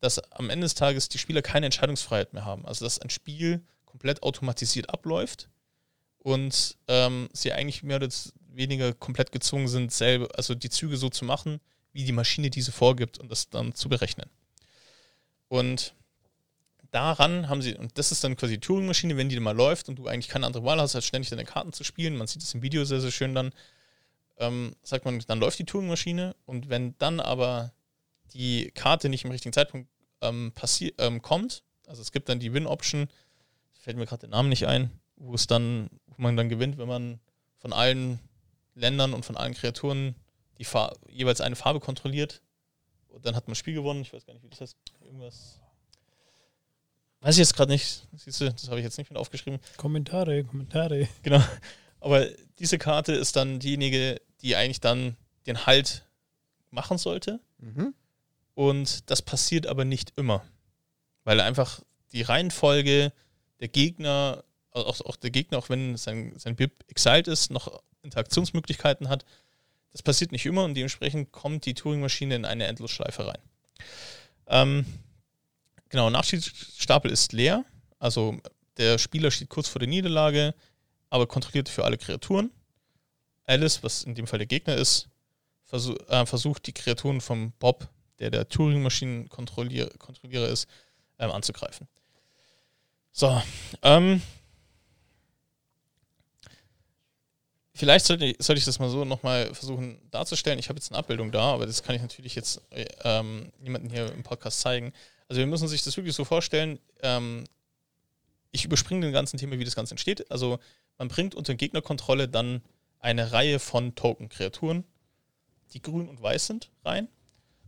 dass am Ende des Tages die Spieler keine Entscheidungsfreiheit mehr haben. Also dass ein Spiel komplett automatisiert abläuft und ähm, sie eigentlich mehr oder weniger komplett gezwungen sind, selber, also die Züge so zu machen, wie die Maschine diese vorgibt und das dann zu berechnen. Und daran haben sie, und das ist dann quasi die Turing-Maschine, wenn die mal läuft und du eigentlich keine andere Wahl hast, als ständig deine Karten zu spielen, man sieht das im Video sehr, sehr schön dann, ähm, sagt man, dann läuft die Turing-Maschine und wenn dann aber die Karte nicht im richtigen Zeitpunkt ähm, ähm, kommt, also es gibt dann die Win-Option, fällt mir gerade der Name nicht ein, wo es dann, wo man dann gewinnt, wenn man von allen Ländern und von allen Kreaturen die Far jeweils eine Farbe kontrolliert. Und dann hat man ein Spiel gewonnen. Ich weiß gar nicht, wie das heißt. Irgendwas. weiß ich jetzt gerade nicht. Siehst du, das habe ich jetzt nicht mit aufgeschrieben. Kommentare, Kommentare. Genau. Aber diese Karte ist dann diejenige, die eigentlich dann den Halt machen sollte. Mhm. Und das passiert aber nicht immer. Weil einfach die Reihenfolge der Gegner, auch, auch der Gegner, auch wenn sein, sein BIP exiled ist, noch Interaktionsmöglichkeiten hat, das passiert nicht immer und dementsprechend kommt die Turing-Maschine in eine Endlosschleife rein. Ähm, genau, Nachschiedsstapel ist leer. Also der Spieler steht kurz vor der Niederlage, aber kontrolliert für alle Kreaturen. Alice, was in dem Fall der Gegner ist, versuch, äh, versucht die Kreaturen vom Bob, der der Turing-Maschinen-Kontrollierer ist, ähm, anzugreifen. So, ähm, vielleicht sollte ich, sollte ich das mal so nochmal versuchen darzustellen. Ich habe jetzt eine Abbildung da, aber das kann ich natürlich jetzt äh, ähm, niemandem hier im Podcast zeigen. Also wir müssen sich das wirklich so vorstellen. Ähm, ich überspringe den ganzen Thema, wie das Ganze entsteht. Also man bringt unter Gegnerkontrolle dann eine Reihe von Token-Kreaturen, die grün und weiß sind, rein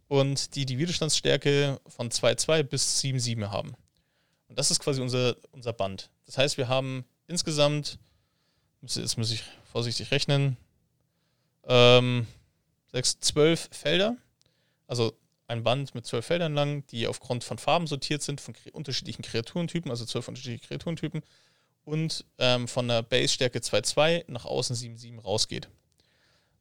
und die die Widerstandsstärke von 2,2 bis 7,7 haben. Und das ist quasi unser, unser Band. Das heißt, wir haben insgesamt, jetzt muss ich vorsichtig rechnen, ähm, 6, 12 Felder. Also ein Band mit zwölf Feldern lang, die aufgrund von Farben sortiert sind, von unterschiedlichen Kreaturentypen, also zwölf unterschiedliche Kreaturentypen und ähm, von der Base-Stärke 2.2 nach außen 7.7 rausgeht.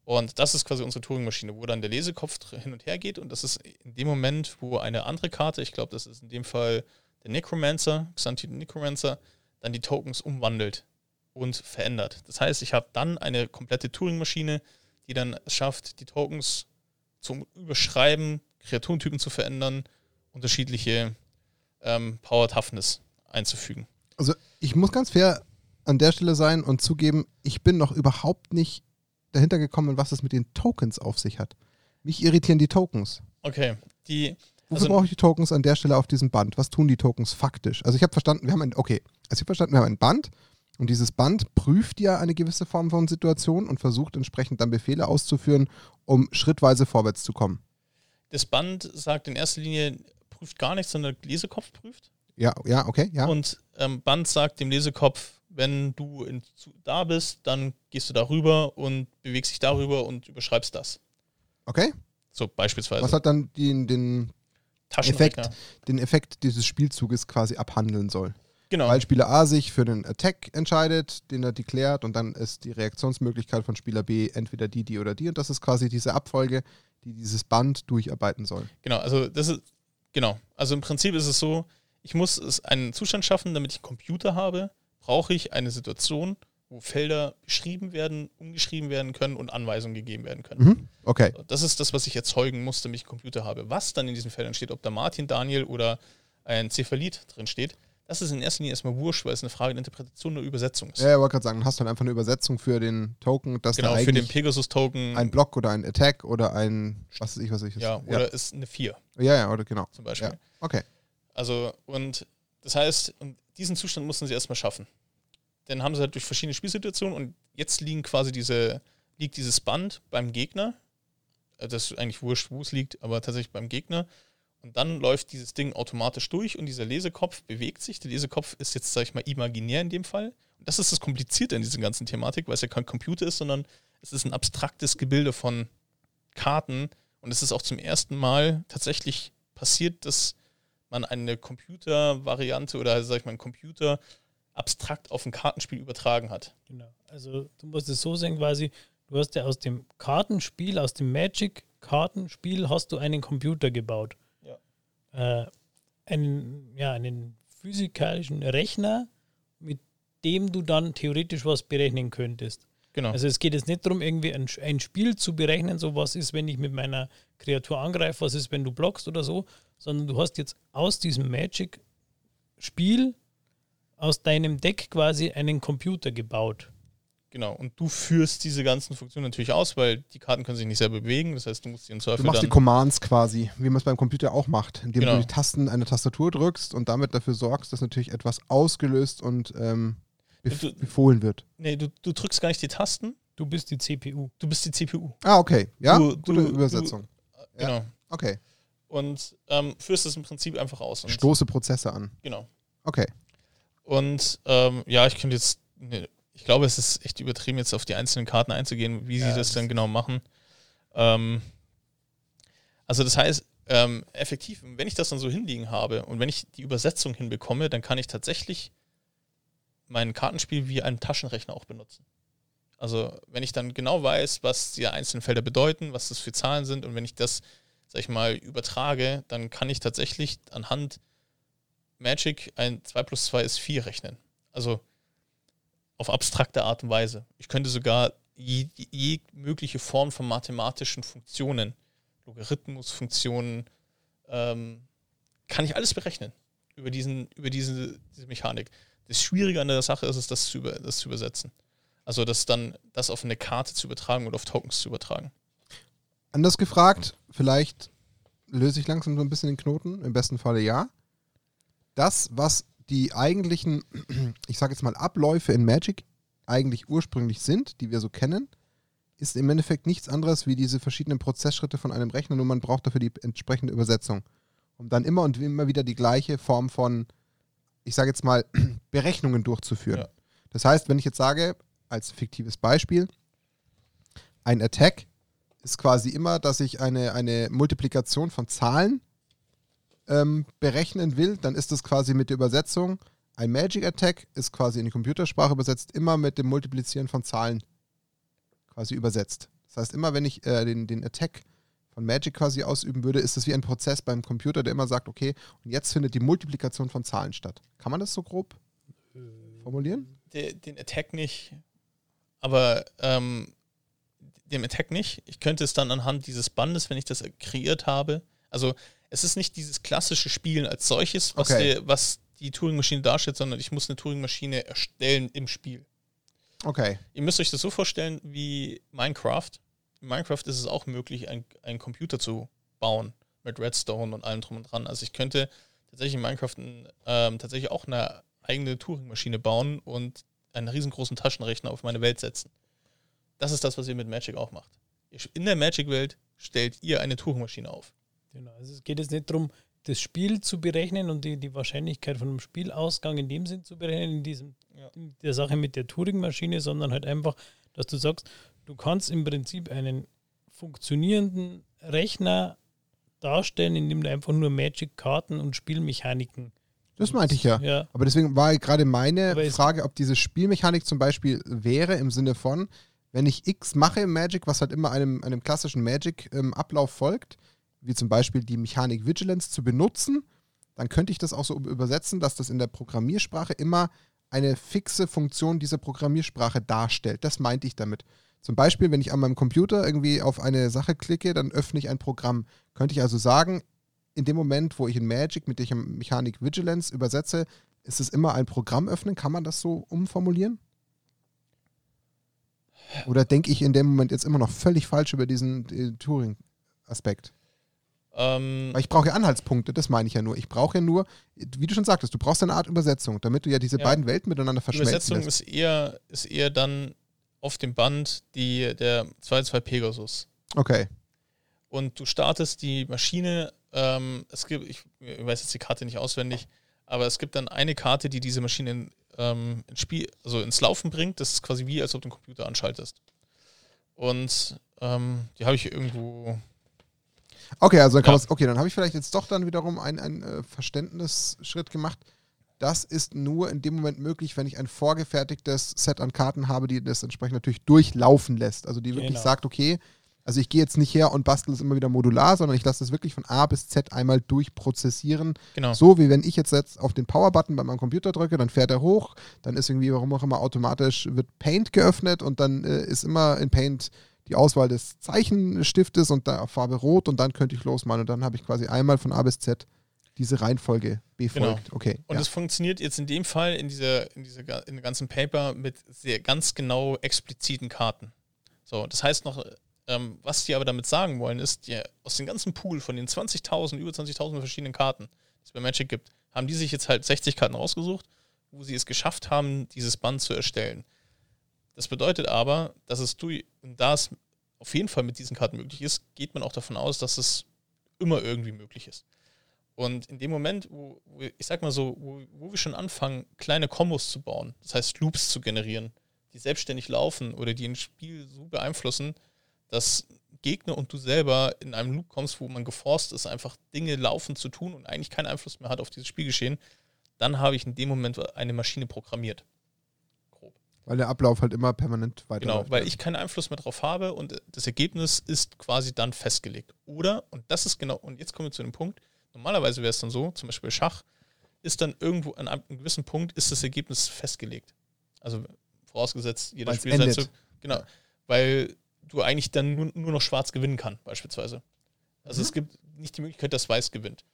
Und das ist quasi unsere Turing-Maschine, wo dann der Lesekopf hin und her geht und das ist in dem Moment, wo eine andere Karte, ich glaube, das ist in dem Fall der Necromancer, Xanthi Necromancer, dann die Tokens umwandelt und verändert. Das heißt, ich habe dann eine komplette Turing-Maschine, die dann es schafft, die Tokens zum Überschreiben, Kreaturentypen zu verändern, unterschiedliche ähm, Power Toughness einzufügen. Also ich muss ganz fair an der Stelle sein und zugeben, ich bin noch überhaupt nicht dahinter gekommen, was es mit den Tokens auf sich hat. Mich irritieren die Tokens. Okay, die. Wofür also, brauche ich die Tokens an der Stelle auf diesem Band? Was tun die Tokens faktisch? Also ich habe verstanden, wir haben ein, okay, also ich habe verstanden, wir haben ein Band und dieses Band prüft ja eine gewisse Form von Situation und versucht entsprechend dann Befehle auszuführen, um schrittweise vorwärts zu kommen. Das Band sagt in erster Linie, prüft gar nichts, sondern der Lesekopf prüft. Ja, ja, okay, ja. Und ähm, Band sagt dem Lesekopf, wenn du in, da bist, dann gehst du darüber und bewegst dich darüber und überschreibst das. Okay. So beispielsweise. Was hat dann den, den Effekt, den Effekt dieses Spielzuges quasi abhandeln soll? Genau. Weil Spieler A sich für den Attack entscheidet, den er deklärt, und dann ist die Reaktionsmöglichkeit von Spieler B entweder die, die oder die. Und das ist quasi diese Abfolge, die dieses Band durcharbeiten soll. Genau, also das ist, genau. Also im Prinzip ist es so, ich muss es einen Zustand schaffen, damit ich einen Computer habe, brauche ich eine Situation, wo Felder beschrieben werden, umgeschrieben werden können und Anweisungen gegeben werden können. Mhm. Okay. Das ist das, was ich erzeugen muss, damit ich einen Computer habe. Was dann in diesen Feldern steht, ob da Martin, Daniel oder ein Cephalit drin steht, das ist in erster Linie erstmal wurscht, weil es eine Frage der Interpretation und Übersetzung ist. Ja, ich wollte gerade sagen, hast du dann einfach eine Übersetzung für den Token, dass genau, für den Pegasus-Token. Ein Block oder ein Attack oder ein, was weiß ich, was ich ist. Ja, oder ja. ist eine 4. Ja, ja, oder genau. Zum Beispiel. Ja. Okay. Also, und das heißt, diesen Zustand mussten sie erstmal schaffen. Dann haben sie halt durch verschiedene Spielsituationen und jetzt liegen quasi diese, liegt dieses Band beim Gegner. Äh, das ist eigentlich wurscht, wo es liegt, aber tatsächlich beim Gegner. Und dann läuft dieses Ding automatisch durch und dieser Lesekopf bewegt sich. Der Lesekopf ist jetzt, sag ich mal, imaginär in dem Fall. Und das ist das Komplizierte in dieser ganzen Thematik, weil es ja kein Computer ist, sondern es ist ein abstraktes Gebilde von Karten. Und es ist auch zum ersten Mal tatsächlich passiert, dass man eine Computervariante oder, sag ich mal, einen Computer abstrakt auf ein Kartenspiel übertragen hat. Genau. Also du musst es so sehen quasi, du hast ja aus dem Kartenspiel, aus dem Magic-Kartenspiel hast du einen Computer gebaut äh, einen, ja, einen physikalischen Rechner, mit dem du dann theoretisch was berechnen könntest. Genau. Also es geht jetzt nicht darum, irgendwie ein, ein Spiel zu berechnen, so was ist, wenn ich mit meiner Kreatur angreife, was ist, wenn du blockst oder so, sondern du hast jetzt aus diesem Magic-Spiel, aus deinem Deck quasi einen Computer gebaut. Genau, und du führst diese ganzen Funktionen natürlich aus, weil die Karten können sich nicht selber bewegen. Das heißt, du musst die im Zweifel. Du machst die Commands quasi, wie man es beim Computer auch macht, indem genau. du die Tasten einer Tastatur drückst und damit dafür sorgst, dass natürlich etwas ausgelöst und ähm, bef du, befohlen wird. Nee, du, du drückst gar nicht die Tasten. Du bist die CPU. Du bist die CPU. Ah, okay. Ja, du, gute du, Übersetzung. Du, genau. Okay. Und ähm, führst es im Prinzip einfach aus. Stoße Prozesse an. Genau. Okay. Und ähm, ja, ich könnte jetzt, ne, ich glaube, es ist echt übertrieben, jetzt auf die einzelnen Karten einzugehen, wie sie Ja, das das- dann genau machen. Ähm, also das heißt, ähm, effektiv, wenn ich das dann so hinliegen habe und wenn ich die Übersetzung hinbekomme, dann kann ich tatsächlich mein Kartenspiel wie einen Taschenrechner auch benutzen. Also wenn ich dann genau weiß, was die einzelnen Felder bedeuten, was das für Zahlen sind und wenn ich das, sag ich mal, übertrage, dann kann ich tatsächlich anhand Magic ein 2 plus 2 ist 4 rechnen. Also auf abstrakte Art und Weise. Ich könnte sogar je, mögliche Form von mathematischen Funktionen, Logarithmusfunktionen, ähm, kann ich alles berechnen über, diesen, über diese, diese Mechanik. Das Schwierige an der Sache ist es, das zu, über, das zu übersetzen. Also das dann, das auf eine Karte zu übertragen oder auf Tokens zu übertragen. Anders gefragt, vielleicht löse ich langsam so ein bisschen den Knoten, im besten Falle ja. Das, was die eigentlichen, ich sage jetzt mal, Abläufe in Magic eigentlich ursprünglich sind, die wir so kennen, ist im Endeffekt nichts anderes wie diese verschiedenen Prozessschritte von einem Rechner, nur man braucht dafür die entsprechende Übersetzung. Um dann immer und immer wieder die gleiche Form von, ich sage jetzt mal, Berechnungen durchzuführen. Ja. Das heißt, wenn ich jetzt sage, als fiktives Beispiel, ein Attack ist quasi immer, dass ich eine, eine Multiplikation von Zahlen ähm, berechnen will, dann ist das quasi mit der Übersetzung. Ein Magic Attack ist quasi in die Computersprache übersetzt, immer mit dem Multiplizieren von Zahlen quasi übersetzt. Das heißt, immer wenn ich äh, den, den Attack von Magic quasi ausüben würde, ist das wie ein Prozess beim Computer, der immer sagt, okay, und jetzt findet die Multiplikation von Zahlen statt. Kann man das so grob formulieren? De, den Attack nicht, aber ähm, dem Attack nicht. Ich könnte es dann anhand dieses Bandes, wenn ich das kreiert habe, also es ist nicht dieses klassische Spielen als solches, was, Okay. die, was die Turing-Maschine darstellt, sondern ich muss eine Turing-Maschine erstellen im Spiel. Okay. Ihr müsst euch das so vorstellen wie Minecraft. In Minecraft ist es auch möglich, ein- einen Computer zu bauen mit Redstone und allem drum und dran. Also ich könnte tatsächlich in Minecraft ähm, tatsächlich auch eine eigene Turing-Maschine bauen und einen riesengroßen Taschenrechner auf meine Welt setzen. Das ist das, was ihr mit Magic auch macht. In der Magic-Welt stellt ihr eine Turing-Maschine auf. Genau. Also es geht jetzt nicht darum, das Spiel zu berechnen und die, die Wahrscheinlichkeit von einem Spielausgang in dem Sinn zu berechnen, in, diesem, Ja. in der Sache mit der Turing-Maschine, sondern halt einfach, dass du sagst, du kannst im Prinzip einen funktionierenden Rechner darstellen, indem du einfach nur Magic-Karten und Spielmechaniken. Das meinte ich ja. Ja, Aber deswegen war gerade meine Frage, ob diese Spielmechanik zum Beispiel wäre im Sinne von, wenn ich X mache im Magic, was halt immer einem, einem klassischen Magic-Ablauf folgt, wie zum Beispiel die Mechanik Vigilance zu benutzen, dann könnte ich das auch so übersetzen, dass das in der Programmiersprache immer eine fixe Funktion dieser Programmiersprache darstellt. Das meinte ich damit. Zum Beispiel, wenn ich an meinem Computer irgendwie auf eine Sache klicke, dann öffne ich ein Programm. Könnte ich also sagen, in dem Moment, wo ich in Magic mit der Mechanik Vigilance übersetze, ist es immer ein Programm öffnen? Kann man das so umformulieren? Oder denke ich in dem Moment jetzt immer noch völlig falsch über diesen äh, Turing-Aspekt? Ähm, Weil ich brauche ja Anhaltspunkte, das meine ich ja nur. Ich brauche ja nur, wie du schon sagtest, du brauchst eine Art Übersetzung, damit du ja diese Ja. beiden Welten miteinander Die verschmelzen Übersetzung lässt. ist eher, ist eher dann auf dem Band die, der 2.2 Pegasus. Okay. Und du startest die Maschine, ähm, es gibt, ich, ich weiß jetzt die Karte nicht auswendig, aber es gibt dann eine Karte, die diese Maschine in, ähm, ins Spiel, also ins Laufen bringt. Das ist quasi wie, als ob du den Computer anschaltest. Und ähm, die habe ich hier irgendwo. Okay, also dann kann Ja. okay, dann habe ich vielleicht jetzt doch dann wiederum einen, einen äh, Verständnisschritt gemacht. Das ist nur in dem Moment möglich, wenn ich ein vorgefertigtes Set an Karten habe, die das entsprechend natürlich durchlaufen lässt. Also die wirklich Genau. sagt, okay, also ich gehe jetzt nicht her und bastel es immer wieder modular, sondern ich lasse das wirklich von A bis Z einmal durchprozessieren. Genau. So wie wenn ich jetzt, jetzt auf den Power-Button bei meinem Computer drücke, dann fährt er hoch, dann ist irgendwie, warum auch immer, automatisch wird Paint geöffnet und dann äh, ist immer in Paint die Auswahl des Zeichenstiftes und da Farbe Rot und dann könnte ich losmalen und dann habe ich quasi einmal von A bis Z diese Reihenfolge befolgt. Okay. Und ja. es funktioniert jetzt in dem Fall in dieser, in dieser in dem ganzen Paper mit sehr ganz genau expliziten Karten. So, das heißt noch, ähm, was die aber damit sagen wollen, ist, die, aus dem ganzen Pool von den 20.000, über 20.000 verschiedenen Karten, die es bei Magic gibt, haben die sich jetzt halt 60 Karten rausgesucht, wo sie es geschafft haben, dieses Band zu erstellen. Das bedeutet aber, dass es du, da es auf jeden Fall mit diesen Karten möglich ist, geht man auch davon aus, dass es immer irgendwie möglich ist. Und in dem Moment, wo, wo ich sag mal so, wo, wo, wir schon anfangen, kleine Kombos zu bauen, das heißt Loops zu generieren, die selbstständig laufen oder die ein Spiel so beeinflussen, dass Gegner und du selber in einem Loop kommst, wo man geforst ist, einfach Dinge laufen zu tun und eigentlich keinen Einfluss mehr hat auf dieses Spielgeschehen, dann habe ich in dem Moment eine Maschine programmiert. Grob. Weil der Ablauf halt immer permanent weiter. Genau, weil ich keinen Einfluss mehr drauf habe und das Ergebnis ist quasi dann festgelegt. Oder, und das ist genau, und jetzt kommen wir zu dem Punkt, normalerweise wäre es dann so, zum Beispiel Schach, ist dann irgendwo an einem gewissen Punkt ist das Ergebnis festgelegt. Also vorausgesetzt, jeder Spielzug. Genau. Weil du eigentlich dann nur, nur noch schwarz gewinnen kann, beispielsweise. Also mhm. es gibt nicht die Möglichkeit, dass weiß gewinnt.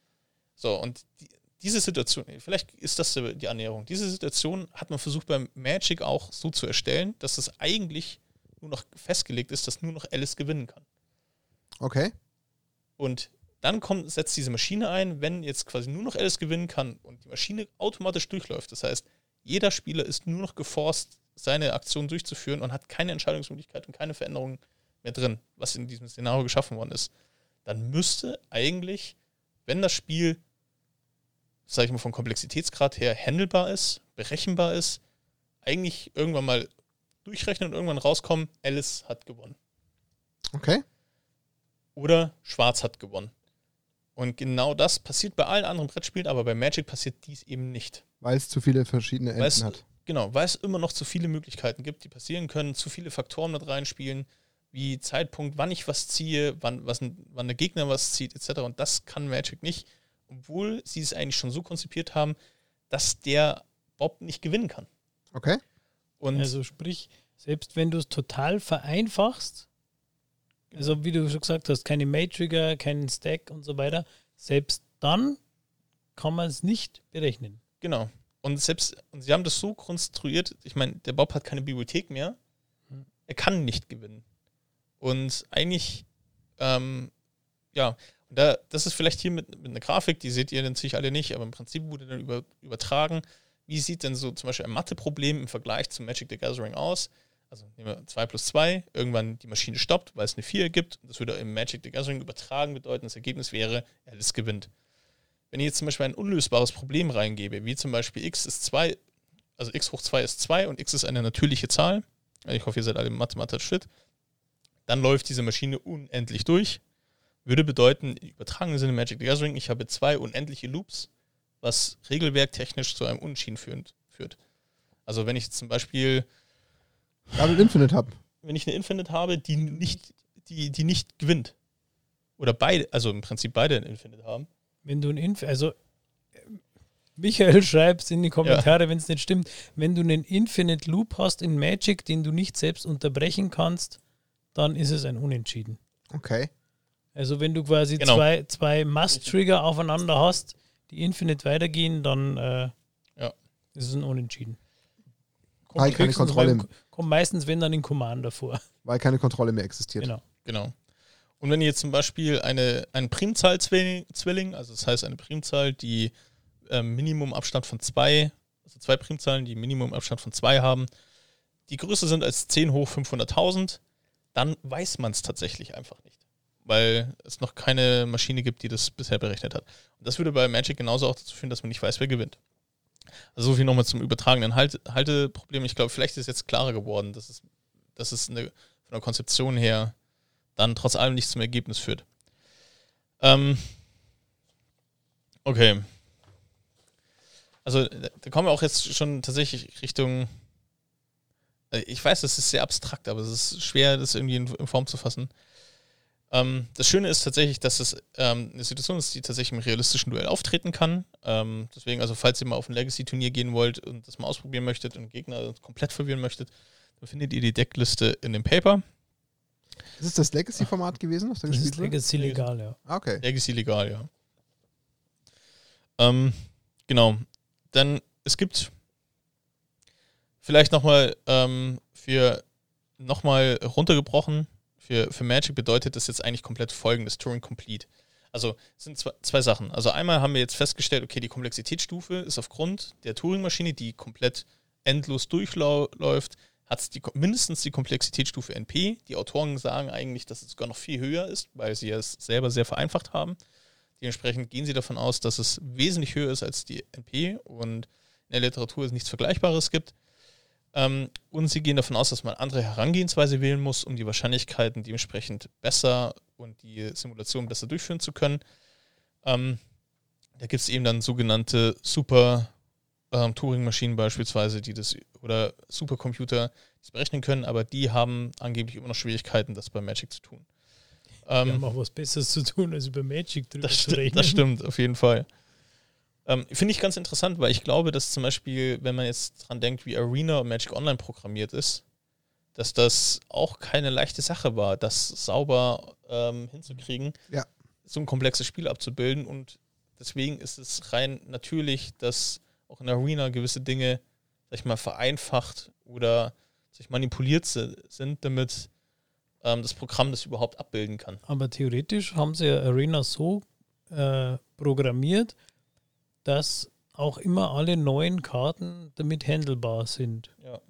So, und die, diese Situation, vielleicht ist das die Annäherung, diese Situation hat man versucht beim Magic auch so zu erstellen, dass es eigentlich nur noch festgelegt ist, dass nur noch Alice gewinnen kann. Okay. Und dann kommt, setzt diese Maschine ein, wenn jetzt quasi nur noch Alice gewinnen kann und die Maschine automatisch durchläuft. Das heißt, jeder Spieler ist nur noch geforst, seine Aktion durchzuführen und hat keine Entscheidungsmöglichkeit und keine Veränderungen mehr drin, was in diesem Szenario geschaffen worden ist. Dann müsste eigentlich, wenn das Spiel, sage ich mal, vom Komplexitätsgrad her handelbar ist, berechenbar ist, eigentlich irgendwann mal durchrechnen und irgendwann rauskommen, Alice hat gewonnen. Okay. Oder Schwarz hat gewonnen. Und genau das passiert bei allen anderen Brettspielen, aber bei Magic passiert dies eben nicht. Weil es zu viele verschiedene Enden Weil's, hat. Genau, weil es immer noch zu viele Möglichkeiten gibt, die passieren können, zu viele Faktoren mit reinspielen, wie Zeitpunkt, wann ich was ziehe, wann, was, wann der Gegner was zieht, etc. Und das kann Magic nicht, obwohl sie es eigentlich schon so konzipiert haben, dass der Bob nicht gewinnen kann. Okay. Und also sprich, selbst wenn du es total vereinfachst, also wie du schon gesagt hast, keine Matrigger, keinen Stack und so weiter, selbst dann kann man es nicht berechnen. Genau. Und selbst, und sie haben das so konstruiert, ich meine, der Bob hat keine Bibliothek mehr, hm. er kann nicht gewinnen. Und eigentlich, ähm, ja, da, das ist vielleicht hier mit, mit einer Grafik, die seht ihr natürlich alle nicht, aber im Prinzip wurde dann über, übertragen, wie sieht denn so zum Beispiel ein Matheproblem im Vergleich zu Magic the Gathering aus? also nehmen wir 2 plus 2, irgendwann die Maschine stoppt, weil es eine 4 gibt. Das würde im Magic the Gathering übertragen bedeuten, das Ergebnis wäre, Alice gewinnt. Wenn ich jetzt zum Beispiel ein unlösbares Problem reingebe, wie zum Beispiel x ist 2, also x hoch 2 ist 2 und x ist eine natürliche Zahl, ich hoffe, ihr seid alle mathematisch fit, dann läuft diese Maschine unendlich durch. Würde bedeuten, im übertragenen Sinne Magic the Gathering, ich habe zwei unendliche Loops, was regelwerktechnisch zu einem Unentschieden führt. Also wenn ich zum Beispiel Double Infinite habe. Wenn ich eine Infinite habe, die nicht, die, die nicht gewinnt. Oder beide, also im Prinzip beide ein Infinite haben. Wenn du ein Infinite, also Michael schreibt in die Kommentare, ja. wenn es nicht stimmt, wenn du einen Infinite Loop hast in Magic, den du nicht selbst unterbrechen kannst, dann ist es ein Unentschieden. Okay. Also wenn du quasi genau. zwei, zwei Must-Trigger aufeinander hast, die Infinite weitergehen, dann äh, ja. ist es ein Unentschieden. Kommt Weil keine Kontrolle mehr. Kommt meistens, wenn dann in Commander vor. Weil keine Kontrolle mehr existiert. Genau. Genau. Und wenn ihr jetzt zum Beispiel eine, einen Primzahl-Zwilling, also das heißt eine Primzahl, die ähm, Minimumabstand von zwei, also zwei Primzahlen, die Minimumabstand von zwei haben, die größer sind als 10 hoch 500.000, dann weiß man es tatsächlich einfach nicht. Weil es noch keine Maschine gibt, die das bisher berechnet hat. Und das würde bei Magic genauso auch dazu führen, dass man nicht weiß, wer gewinnt. Also so viel nochmal zum übertragenen halt Halteproblem. Ich glaube, vielleicht ist jetzt klarer geworden, dass es, dass es eine, von der Konzeption her dann trotz allem nicht zum Ergebnis führt. Ähm, okay. Also da kommen wir auch jetzt schon tatsächlich Richtung. Äh, ich weiß, das ist sehr abstrakt, aber es ist schwer, das irgendwie in, in Form zu fassen. Ähm, das Schöne ist tatsächlich, dass es ähm, eine Situation ist, die tatsächlich im realistischen Duell auftreten kann. Ähm, deswegen, also falls ihr mal auf ein Legacy-Turnier gehen wollt und das mal ausprobieren möchtet und Gegner komplett verwirren möchtet, dann findet ihr die Deckliste in dem Paper. Ist es das Legacy-Format gewesen, was da das gespielt ist Legacy legal, ja. Ah, okay. Legacy legal, ja. Ähm, genau. Dann, es gibt vielleicht nochmal ähm, für nochmal runtergebrochen, für, für Magic bedeutet das jetzt eigentlich komplett folgendes: Turing Complete. Also es sind zwei, zwei Sachen. Also einmal haben wir jetzt festgestellt, okay, die Komplexitätsstufe ist aufgrund der Turing-Maschine, die komplett endlos durchläuft, hat die, mindestens die Komplexitätsstufe NP. Die Autoren sagen eigentlich, dass es sogar noch viel höher ist, weil sie es selber sehr vereinfacht haben. Dementsprechend gehen sie davon aus, dass es wesentlich höher ist als die NP und in der Literatur es nichts Vergleichbares gibt. Ähm, und sie gehen davon aus, dass man andere Herangehensweise wählen muss, um die Wahrscheinlichkeiten dementsprechend besser und die Simulation besser durchführen zu können. Ähm, da gibt es eben dann sogenannte Super ähm, beispielsweise, die das oder Supercomputer, die das berechnen können, aber die haben angeblich immer noch Schwierigkeiten, das bei Magic zu tun. Ähm, die haben auch was Besseres zu tun, als über Magic drüber das zu rechnen. Das stimmt, auf jeden Fall. Ähm, Finde ich ganz interessant, weil ich glaube, dass zum Beispiel, wenn man jetzt dran denkt, wie Arena und Magic Online programmiert ist, dass das auch keine leichte Sache war, das sauber ähm, hinzukriegen, ja. so ein komplexes Spiel abzubilden. Und deswegen ist es rein natürlich, dass auch in Arena gewisse Dinge, sag ich mal, vereinfacht oder sich manipuliert sind, damit ähm, das Programm das überhaupt abbilden kann. Aber theoretisch haben sie ja Arena so äh, programmiert, dass auch immer alle neuen Karten damit handelbar sind. Ja.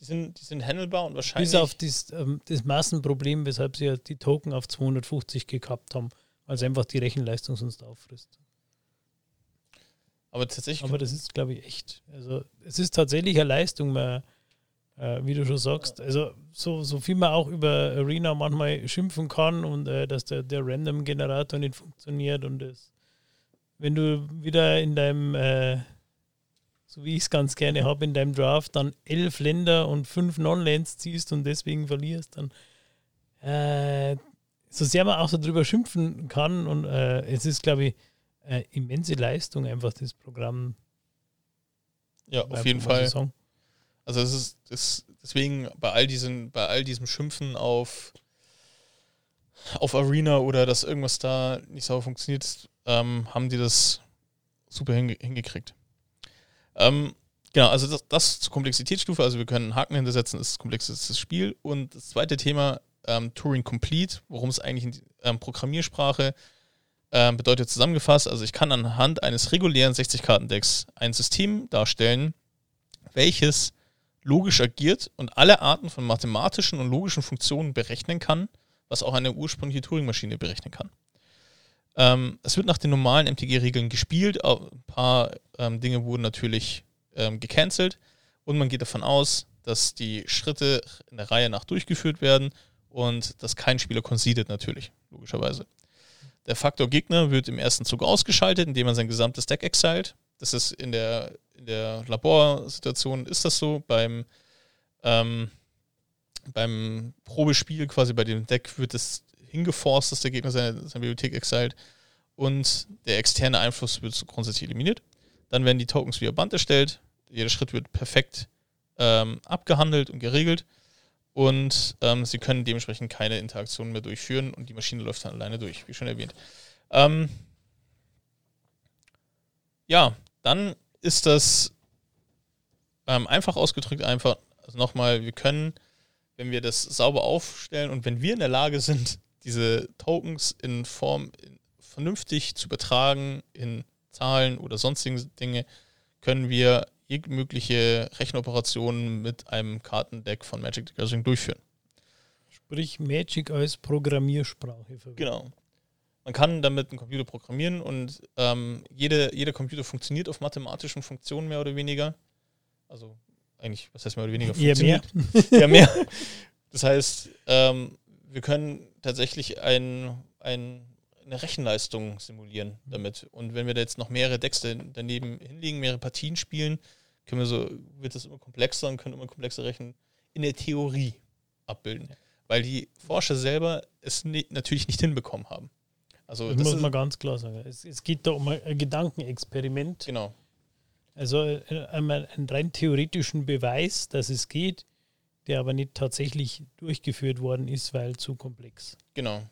Die sind, die sind handelbar und wahrscheinlich. Bis auf das, ähm, das Massenproblem, weshalb sie ja die Token auf 250 gekappt haben, weil es einfach die Rechenleistung sonst auffrisst. Aber tatsächlich. Aber das ist, glaube ich, echt. Also, es ist tatsächlich eine Leistung, man, äh, wie du schon sagst. Also, so, so viel man auch über Arena manchmal schimpfen kann und äh, dass der, der Random-Generator nicht funktioniert und das, wenn du wieder in deinem, äh, so wie ich es ganz gerne habe, in deinem Draft dann elf Länder und fünf Non-Lands ziehst und deswegen verlierst, dann äh, so sehr man auch so drüber schimpfen kann und äh, es ist, glaube ich, äh, immense Leistung, einfach das Programm. Ja, auf jeden Fall. Also es ist, es, deswegen bei all diesen, bei all diesem Schimpfen auf, auf Arena oder dass irgendwas da nicht sauber funktioniert, ähm, haben die das super hinge hingekriegt. Ähm, genau, also das, das zur Komplexitätsstufe, also wir können einen Haken hintersetzen, ist komplexes Spiel. Und das zweite Thema, ähm, Turing Complete, worum es eigentlich in ähm, Programmiersprache ähm, bedeutet zusammengefasst, also ich kann anhand eines regulären 60-Karten-Decks ein System darstellen, welches logisch agiert und alle Arten von mathematischen und logischen Funktionen berechnen kann, was auch eine ursprüngliche Turing-Maschine berechnen kann. Ähm, es wird nach den normalen MTG-Regeln gespielt, ein paar ähm, Dinge wurden natürlich ähm, gecancelt und man geht davon aus, dass die Schritte in der Reihe nach durchgeführt werden und dass kein Spieler conceded natürlich, logischerweise. Der Faktor Gegner wird im ersten Zug ausgeschaltet, indem man sein gesamtes Deck exiled. Das ist in der, in der Laborsituation ist das so. Beim, ähm, beim Probespiel, quasi bei dem Deck, wird es hingeforst, dass der Gegner seine, seine Bibliothek exiled und der externe Einfluss wird grundsätzlich eliminiert. Dann werden die Tokens via Band erstellt. Jeder Schritt wird perfekt ähm, abgehandelt und geregelt und ähm, sie können dementsprechend keine Interaktionen mehr durchführen und die Maschine läuft dann alleine durch, wie schon erwähnt. Ähm, ja, dann ist das ähm, einfach ausgedrückt einfach, also nochmal, wir können, wenn wir das sauber aufstellen und wenn wir in der Lage sind, diese Tokens in Form vernünftig zu übertragen in Zahlen oder sonstige Dinge, können wir mögliche Rechenoperationen mit einem Kartendeck von Magic the Gathering durchführen. Sprich Magic als Programmiersprache. Verwenden. Genau. Man kann damit einen Computer programmieren und ähm, jede, jeder Computer funktioniert auf mathematischen Funktionen mehr oder weniger. Also eigentlich, was heißt mehr oder weniger? Funktioniert. Ja, mehr. mehr. Das heißt, ähm, wir können tatsächlich ein, ein eine Rechenleistung simulieren damit. Und wenn wir da jetzt noch mehrere Decks daneben hinlegen, mehrere Partien spielen, können wir so, wird das immer komplexer und können immer komplexer Rechen in der Theorie abbilden. Weil die Forscher selber es nie, natürlich nicht hinbekommen haben. Also das, das muss man ganz klar sagen. Es, es, geht da um ein Gedankenexperiment. Genau. Also äh, einmal einen rein theoretischen Beweis, dass es geht, der aber nicht tatsächlich durchgeführt worden ist, weil zu komplex. Genau,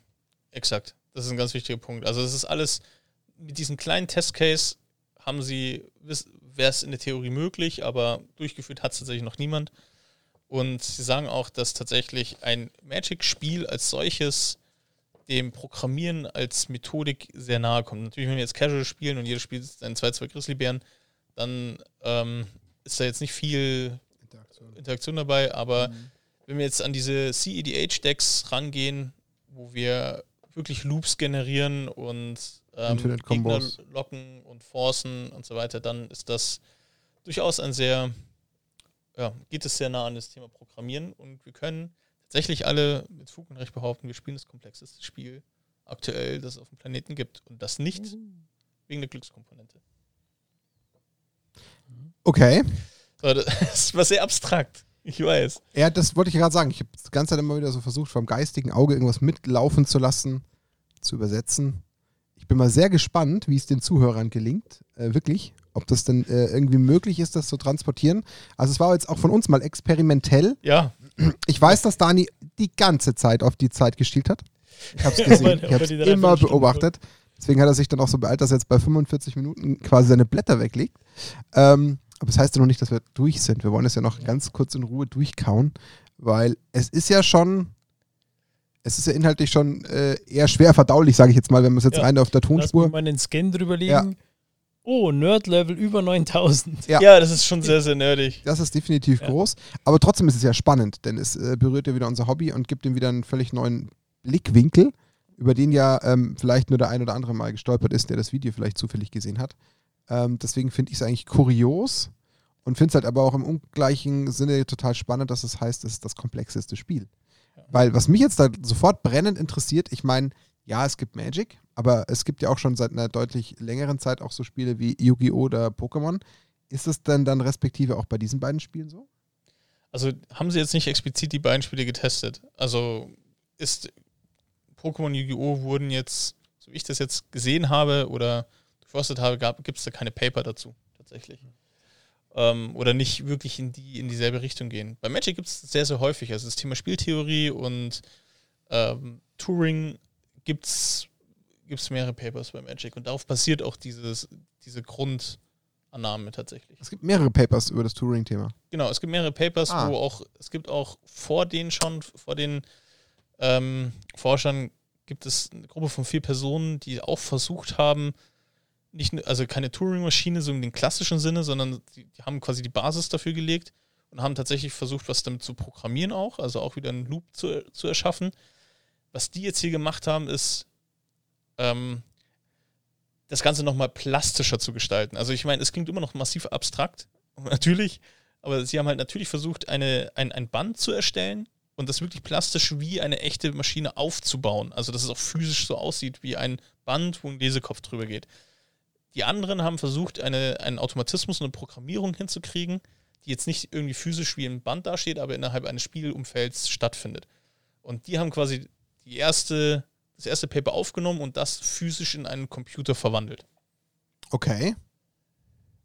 exakt. Das ist ein ganz wichtiger Punkt. Also es ist alles, mit diesem kleinen Testcase haben sie, wäre es in der Theorie möglich, aber durchgeführt hat es tatsächlich noch niemand. Und sie sagen auch, dass tatsächlich ein Magic-Spiel als solches dem Programmieren als Methodik sehr nahe kommt. Natürlich, wenn wir jetzt Casual spielen und jeder spielt einen 2-2 Grizzlybären, dann ähm, ist da jetzt nicht viel Interaktion, Interaktion dabei, aber mhm. wenn wir jetzt an diese CEDH-Decks rangehen, wo wir wirklich Loops generieren und ähm, Gegner locken und forcen und so weiter, dann ist das durchaus ein sehr, ja, geht es sehr nah an das Thema Programmieren und wir können tatsächlich alle mit Fug und Recht behaupten, wir spielen das komplexeste Spiel aktuell, das es auf dem Planeten gibt und das nicht mhm. wegen der Glückskomponente. Okay. Das war sehr abstrakt. Ich weiß. Ja, das wollte ich gerade sagen. Ich habe die ganze Zeit immer wieder so versucht, vom geistigen Auge irgendwas mitlaufen zu lassen, zu übersetzen. Ich bin mal sehr gespannt, wie es den Zuhörern gelingt. Äh, wirklich. Ob das denn äh, irgendwie möglich ist, das zu transportieren. Also, es war jetzt auch von uns mal experimentell. Ja. Ich weiß, dass Dani die ganze Zeit auf die Zeit gestielt hat. Ich habe es gesehen. ich habe es immer beobachtet. Deswegen hat er sich dann auch so beeilt, dass er jetzt bei 45 Minuten quasi seine Blätter weglegt. Ähm, aber das heißt ja noch nicht, dass wir durch sind. Wir wollen es ja noch ganz kurz in Ruhe durchkauen, weil es ist ja schon, es ist ja inhaltlich schon äh, eher schwer verdaulich, sage ich jetzt mal, wenn man es jetzt ja. rein auf der Tonspur. Lass mal einen Scan drüberlegen. Ja. Oh, Nerd-Level über 9000. Ja. ja. das ist schon sehr, sehr nerdig. Das ist definitiv ja. groß. Aber trotzdem ist es ja spannend, denn es äh, berührt ja wieder unser Hobby und gibt ihm wieder einen völlig neuen Blickwinkel, über den ja ähm, vielleicht nur der ein oder andere mal gestolpert ist, der das Video vielleicht zufällig gesehen hat. Ähm, deswegen finde ich es eigentlich kurios und finde es halt aber auch im ungleichen Sinne total spannend, dass es heißt, es ist das komplexeste Spiel. Weil was mich jetzt da sofort brennend interessiert, ich meine, ja, es gibt Magic, aber es gibt ja auch schon seit einer deutlich längeren Zeit auch so Spiele wie Yu-Gi-Oh! oder Pokémon. Ist es denn dann respektive auch bei diesen beiden Spielen so? Also haben sie jetzt nicht explizit die beiden Spiele getestet. Also ist Pokémon Yu-Gi-Oh! wurden jetzt, so wie ich das jetzt gesehen habe oder geforstet habe, gibt es da keine Paper dazu, tatsächlich. Ähm, oder nicht wirklich in, die, in dieselbe Richtung gehen. Bei Magic gibt es sehr, sehr häufig. Also das Thema Spieltheorie und ähm, Touring gibt es mehrere Papers bei Magic und darauf basiert auch dieses, diese Grundannahme tatsächlich. Es gibt mehrere Papers über das Touring-Thema. Genau, es gibt mehrere Papers, ah. wo auch, es gibt auch vor denen schon, vor den ähm, Forschern gibt es eine Gruppe von vier Personen, die auch versucht haben, nicht, also keine Turing-Maschine so in den klassischen Sinne, sondern die, die, haben quasi die Basis dafür gelegt und haben tatsächlich versucht, was damit zu programmieren auch, also auch wieder einen Loop zu, zu erschaffen. Was die jetzt hier gemacht haben, ist, ähm, das Ganze nochmal plastischer zu gestalten. Also ich meine, es klingt immer noch massiv abstrakt, natürlich, aber sie haben halt natürlich versucht, eine, ein, ein Band zu erstellen und das wirklich plastisch wie eine echte Maschine aufzubauen. Also dass es auch physisch so aussieht wie ein Band, wo ein Lesekopf drüber geht. Die anderen haben versucht, eine, einen Automatismus und eine Programmierung hinzukriegen, die jetzt nicht irgendwie physisch wie ein Band dasteht, aber innerhalb eines Spielumfelds stattfindet. Und die haben quasi die erste, das erste Paper aufgenommen und das physisch in einen Computer verwandelt. Okay.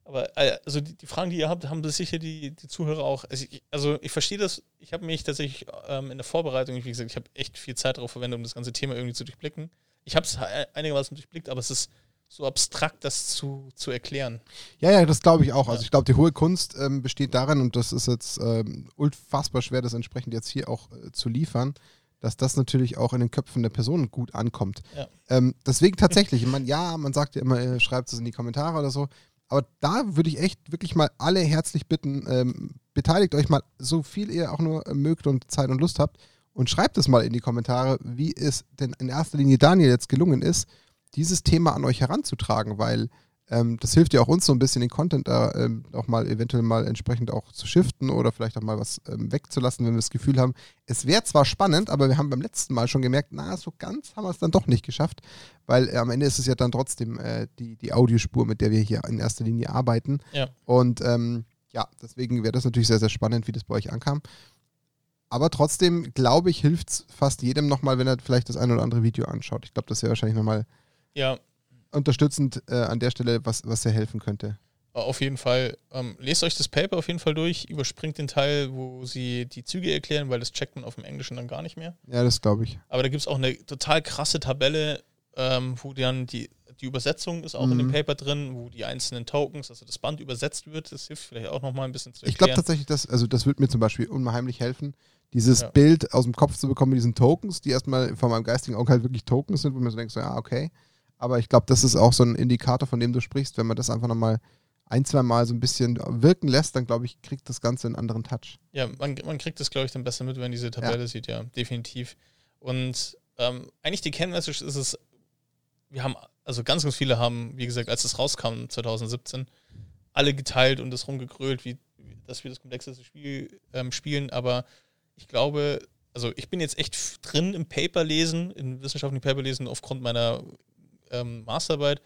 Aber äh, also die, die, Fragen, die ihr habt, haben sicher die, die Zuhörer auch. Also ich, also ich verstehe das. Ich habe mich tatsächlich ähm, in der Vorbereitung, wie gesagt, ich habe echt viel Zeit darauf verwendet, um das ganze Thema irgendwie zu durchblicken. Ich habe es einigermaßen durchblickt, aber es ist so abstrakt, das zu, zu erklären. Ja, ja, das glaube ich auch. Also ich glaube, die hohe Kunst ähm, besteht darin, und das ist jetzt ähm, unfassbar schwer, das entsprechend jetzt hier auch äh, zu liefern, dass das natürlich auch in den Köpfen der Personen gut ankommt. Ja. Ähm, deswegen tatsächlich, ich meine, ja, man sagt ja immer, äh, schreibt es in die Kommentare oder so, aber da würde ich echt wirklich mal alle herzlich bitten, ähm, beteiligt euch mal so viel ihr auch nur mögt und Zeit und Lust habt und schreibt es mal in die Kommentare, wie es denn in erster Linie Daniel jetzt gelungen ist, dieses Thema an euch heranzutragen, weil ähm, das hilft ja auch uns so ein bisschen den Content da ähm, auch mal eventuell mal entsprechend auch zu shiften oder vielleicht auch mal was ähm, wegzulassen, wenn wir das Gefühl haben, es wäre zwar spannend, aber wir haben beim letzten Mal schon gemerkt, na, so ganz haben wir es dann doch nicht geschafft, weil äh, am Ende ist es ja dann trotzdem äh, die, die Audiospur, mit der wir hier in erster Linie arbeiten. Ja. Und ähm, ja, deswegen wäre das natürlich sehr, sehr spannend, wie das bei euch ankam. Aber trotzdem, glaube ich, hilft es fast jedem nochmal, wenn er vielleicht das ein oder andere Video anschaut. Ich glaube, das wäre wahrscheinlich nochmal ja. unterstützend äh, an der Stelle, was, was sehr helfen könnte. Auf jeden Fall. Ähm, lest euch das Paper auf jeden Fall durch, überspringt den Teil, wo sie die Züge erklären, weil das checkt man auf dem Englischen dann gar nicht mehr. Ja, das glaube ich. Aber da gibt es auch eine total krasse Tabelle, ähm, wo dann die, die Übersetzung ist auch mhm. in dem mhm. Paper drin, wo die einzelnen Tokens, also das Band übersetzt wird. Das hilft vielleicht auch nochmal ein bisschen zu erklären. Ich glaube tatsächlich, dass, also das wird mir zum Beispiel unheimlich helfen, dieses ja. Bild aus dem Kopf zu bekommen mit diesen Tokens, die erstmal von meinem geistigen Auge halt wirklich Tokens sind, wo man so denkt, so, ja, okay. Aber ich glaube, das ist auch so ein Indikator, von dem du sprichst. Wenn man das einfach nochmal ein, zwei Mal so ein bisschen wirken lässt, dann glaube ich, kriegt das Ganze einen anderen Touch. Ja, man, man kriegt das, glaube ich, dann besser mit, wenn man diese Tabelle ja. sieht, ja, definitiv. Und ähm, eigentlich die Kernmessage ist es, wir haben Also ganz, ganz viele haben, wie gesagt, als es rauskam 2017, alle geteilt und das rumgegrölt, wie, dass wir das komplexeste Spiel ähm, spielen. Aber ich glaube, also ich bin jetzt echt drin im Paper lesen, in wissenschaftlichen Paper lesen aufgrund meiner ähm, Masterarbeit.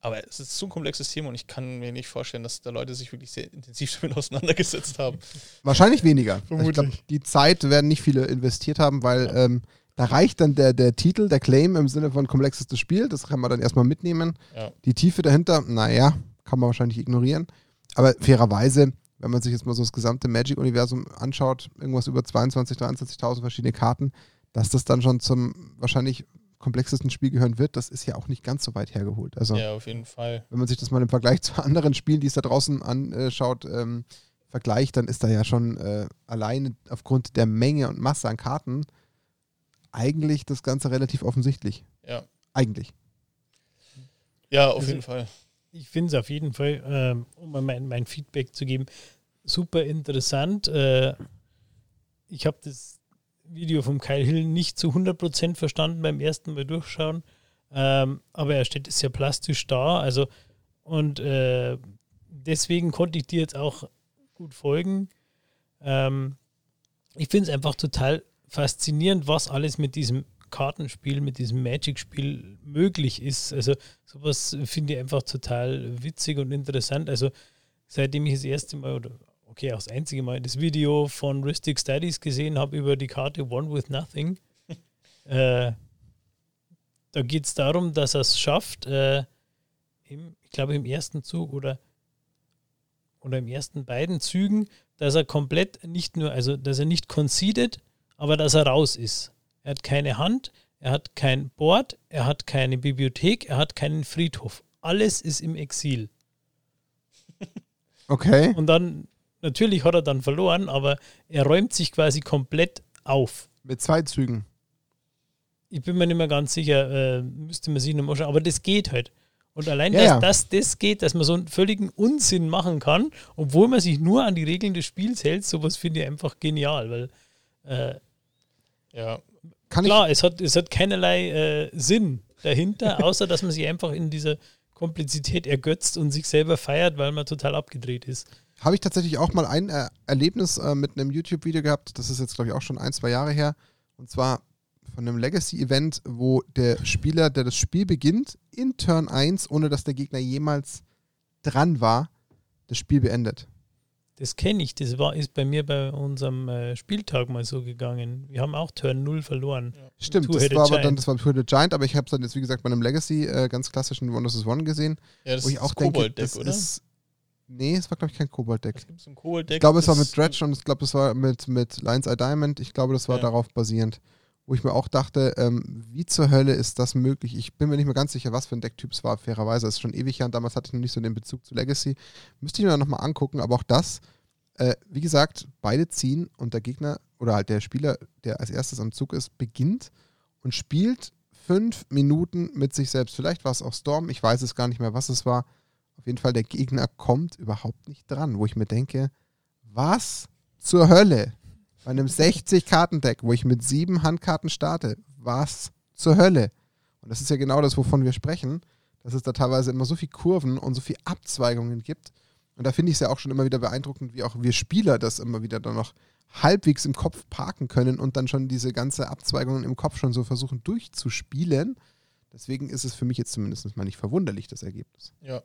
Aber es ist so ein komplexes Thema und ich kann mir nicht vorstellen, dass da Leute sich wirklich sehr intensiv damit auseinandergesetzt haben. Wahrscheinlich weniger. Vermutlich. Ich glaube, die Zeit werden nicht viele investiert haben, weil ja. ähm, da reicht dann der, der Titel, der Claim im Sinne von komplexestes Spiel. Das kann man dann erstmal mitnehmen. Ja. Die Tiefe dahinter, naja, kann man wahrscheinlich ignorieren. Aber fairerweise, wenn man sich jetzt mal so das gesamte Magic-Universum anschaut, irgendwas über 22.000, 23.000 verschiedene Karten, dass das dann schon zum wahrscheinlich komplexesten Spiel gehören wird, das ist ja auch nicht ganz so weit hergeholt. Also, ja, auf jeden Fall. Wenn man sich das mal im Vergleich zu anderen Spielen, die es da draußen anschaut, ähm, vergleicht, dann ist da ja schon äh, alleine aufgrund der Menge und Masse an Karten eigentlich das Ganze relativ offensichtlich. Ja. Eigentlich. Ja, auf also, jeden Fall. Ich finde es auf jeden Fall, ähm, um mal mein, mein, Feedback zu geben, super interessant. Äh, ich habe das Video vom Kyle Hill nicht zu 100% verstanden beim ersten Mal durchschauen, ähm, aber er steht sehr plastisch da. Also, und äh, deswegen konnte ich dir jetzt auch gut folgen. Ähm, ich finde es einfach total faszinierend, was alles mit diesem Kartenspiel, mit diesem Magic-Spiel möglich ist. Also sowas finde ich einfach total witzig und interessant. Also seitdem ich das erste Mal oder okay, auch das einzige Mal das Video von Ristic Studies gesehen habe über die Karte One with Nothing. äh, da geht es darum, dass er es schafft, äh, im, ich glaube im ersten Zug oder, oder im ersten beiden Zügen, dass er komplett nicht nur, also dass er nicht conceded, aber dass er raus ist. Er hat keine Hand, er hat kein Board, er hat keine Bibliothek, er hat keinen Friedhof. Alles ist im Exil. Okay. Und dann Natürlich hat er dann verloren, aber er räumt sich quasi komplett auf. Mit zwei Zügen. Ich bin mir nicht mehr ganz sicher, äh, müsste man sich nochmal schauen, aber das geht halt. Und allein, ja, dass ja. Das, das geht, dass man so einen völligen Unsinn machen kann, obwohl man sich nur an die Regeln des Spiels hält, sowas finde ich einfach genial, weil äh, ja. Kann klar, es hat, es hat keinerlei äh, Sinn dahinter, außer dass man sich einfach in dieser Komplizität ergötzt und sich selber feiert, weil man total abgedreht ist. Habe ich tatsächlich auch mal ein äh, Erlebnis äh, mit einem YouTube-Video gehabt. Das ist jetzt, glaube ich, auch schon ein, zwei Jahre her. Und zwar von einem Legacy-Event, wo der Spieler, der das Spiel beginnt, in Turn 1, ohne dass der Gegner jemals dran war, das Spiel beendet. Das kenne ich. Das war, ist bei mir bei unserem äh, Spieltag mal so gegangen. Wir haben auch Turn 0 verloren. Ja. Stimmt, das war aber dann, das war Two the Giant, aber ich habe es dann jetzt, wie gesagt, bei einem Legacy äh, ganz klassischen One vs. One gesehen. Ja, das wo ich ist auch denke, das oder? ist Nee, es war, glaube ich, kein Kobold-Deck. Ich glaube, es war mit Dredge und ich glaube, es war mit, mit Lions Eye Diamond. Ich glaube, das war ja. darauf basierend. Wo ich mir auch dachte, ähm, wie zur Hölle ist das möglich? Ich bin mir nicht mehr ganz sicher, was für ein Decktyp es war, fairerweise. Es ist schon ewig her und damals hatte ich noch nicht so den Bezug zu Legacy. Müsste ich mir nochmal angucken, aber auch das, äh, wie gesagt, beide ziehen und der Gegner oder halt der Spieler, der als erstes am Zug ist, beginnt und spielt fünf Minuten mit sich selbst. Vielleicht war es auch Storm, ich weiß es gar nicht mehr, was es war auf jeden Fall, der Gegner kommt überhaupt nicht dran, wo ich mir denke, was zur Hölle? Bei einem 60-Karten-Deck, wo ich mit sieben Handkarten starte, was zur Hölle? Und das ist ja genau das, wovon wir sprechen, dass es da teilweise immer so viele Kurven und so viele Abzweigungen gibt. Und da finde ich es ja auch schon immer wieder beeindruckend, wie auch wir Spieler das immer wieder dann noch halbwegs im Kopf parken können und dann schon diese ganze Abzweigungen im Kopf schon so versuchen durchzuspielen. Deswegen ist es für mich jetzt zumindest mal nicht verwunderlich, das Ergebnis. Ja,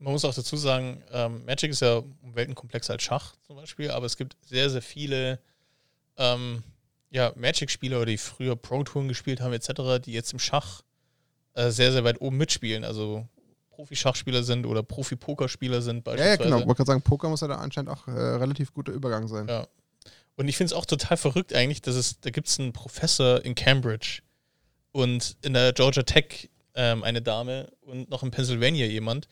man muss auch dazu sagen, ähm, Magic ist ja um Welten komplexer als Schach zum Beispiel, aber es gibt sehr, sehr viele ähm, ja, Magic-Spieler, die früher Pro-Touren gespielt haben, etc., die jetzt im Schach äh, sehr, sehr weit oben mitspielen. Also Profi-Schachspieler sind oder Profi-Pokerspieler sind beispielsweise. Ja, ja genau. Wollte gerade sagen, Poker muss ja da anscheinend auch äh, relativ guter Übergang sein. Ja. Und ich finde es auch total verrückt eigentlich, dass es, da gibt es einen Professor in Cambridge und in der Georgia Tech ähm, eine Dame und noch in Pennsylvania jemand,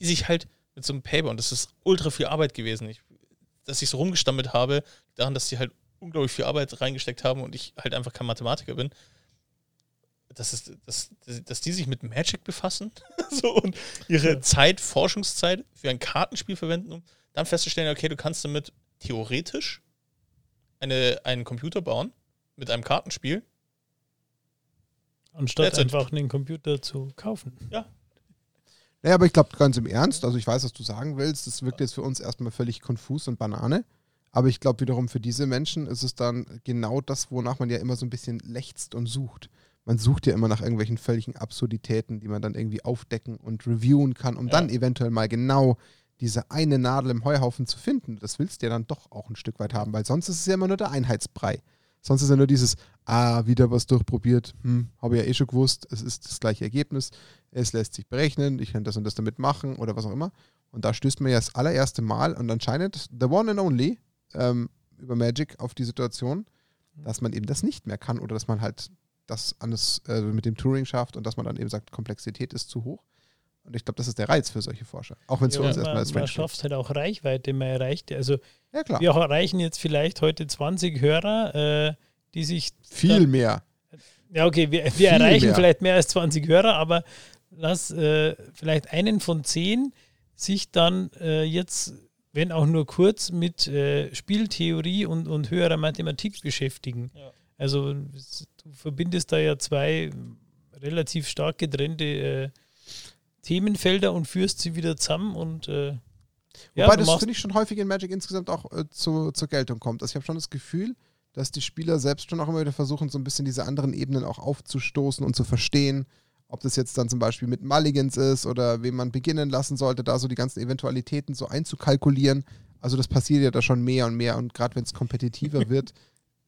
die sich halt mit so einem Paper, und das ist ultra viel Arbeit gewesen, ich, dass ich so rumgestammelt habe, daran, dass sie halt unglaublich viel Arbeit reingesteckt haben und ich halt einfach kein Mathematiker bin, dass, es, dass, dass die sich mit Magic befassen so, und ihre ja. Zeit, Forschungszeit für ein Kartenspiel verwenden, um dann festzustellen, okay, du kannst damit theoretisch eine, einen Computer bauen mit einem Kartenspiel. Anstatt einfach einen Computer zu kaufen. Ja. Naja, aber ich glaube ganz im Ernst, also ich weiß, was du sagen willst, das wirkt jetzt für uns erstmal völlig konfus und Banane. Aber ich glaube wiederum für diese Menschen ist es dann genau das, wonach man ja immer so ein bisschen lechzt und sucht. Man sucht ja immer nach irgendwelchen völligen Absurditäten, die man dann irgendwie aufdecken und reviewen kann, um ja. dann eventuell mal genau diese eine Nadel im Heuhaufen zu finden. Das willst du ja dann doch auch ein Stück weit haben, weil sonst ist es ja immer nur der Einheitsbrei. Sonst ist ja nur dieses, ah, wieder was durchprobiert, hm, habe ja eh schon gewusst, es ist das gleiche Ergebnis, es lässt sich berechnen, ich kann das und das damit machen oder was auch immer. Und da stößt man ja das allererste Mal und anscheinend the one and only ähm, über Magic auf die Situation, dass man eben das nicht mehr kann oder dass man halt das alles äh, mit dem Touring schafft und dass man dann eben sagt, Komplexität ist zu hoch. Und ich glaube, das ist der Reiz für solche Forscher. Auch wenn es ja, für uns erstmal als Man schafft halt auch Reichweite, man erreicht, also ja, klar. wir erreichen jetzt vielleicht heute 20 Hörer, äh, die sich. Viel dann, mehr. Ja, okay, wir, wir erreichen mehr. vielleicht mehr als 20 Hörer, aber lass äh, vielleicht einen von zehn sich dann äh, jetzt, wenn auch nur kurz, mit äh, Spieltheorie und, und höherer Mathematik beschäftigen. Ja. Also du verbindest da ja zwei relativ stark getrennte äh, Themenfelder und führst sie wieder zusammen und äh, ja, Wobei das finde ich schon häufig in Magic insgesamt auch äh, zu, zur Geltung kommt. Also ich habe schon das Gefühl, dass die Spieler selbst schon auch immer wieder versuchen, so ein bisschen diese anderen Ebenen auch aufzustoßen und zu verstehen. Ob das jetzt dann zum Beispiel mit Mulligans ist oder wen man beginnen lassen sollte, da so die ganzen Eventualitäten so einzukalkulieren. Also das passiert ja da schon mehr und mehr und gerade wenn es kompetitiver wird,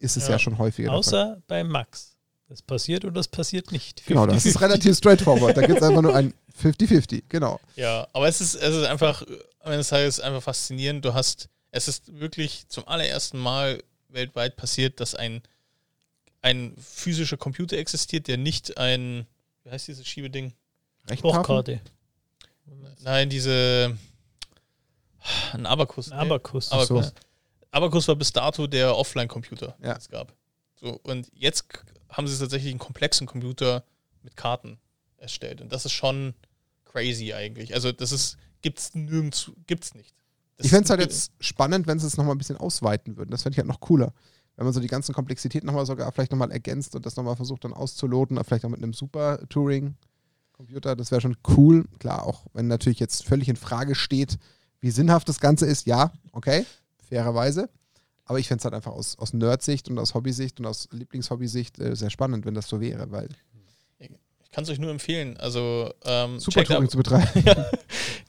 ist es ja, ja schon häufiger. Außer bei Max. Das passiert und das passiert nicht. 50, genau, das ist relativ straightforward. Da gibt es einfach nur ein 50-50, genau. Ja, aber es ist, es ist einfach, am Ende des Tages einfach faszinierend. Du hast, es ist wirklich zum allerersten Mal weltweit passiert, dass ein, ein physischer Computer existiert, der nicht ein, wie heißt dieses Schiebeding? Hochkarte. Nein, diese, ein Abakus. Ein Abakus. Abakus. So. Abakus war bis dato der Offline-Computer, ja. den es gab. So, und jetzt haben sie tatsächlich einen komplexen Computer mit Karten erstellt. Und das ist schon crazy eigentlich. Also das ist, gibt's nirgends, gibt's nicht. Das ich fände es halt jetzt spannend, wenn sie es nochmal ein bisschen ausweiten würden. Das fände ich halt noch cooler. Wenn man so die ganzen Komplexitäten nochmal sogar vielleicht nochmal ergänzt und das nochmal versucht dann auszuloten, vielleicht auch mit einem Super Touring Computer, das wäre schon cool. Klar, auch wenn natürlich jetzt völlig in Frage steht, wie sinnhaft das Ganze ist, ja, okay, fairerweise. Aber ich fände es halt einfach aus, aus Nerd-Sicht und aus Hobbysicht und aus Lieblingshobbysicht äh, sehr spannend, wenn das so wäre, weil. Ich kann es euch nur empfehlen. Also ähm, Super Touring zu betreiben. ja,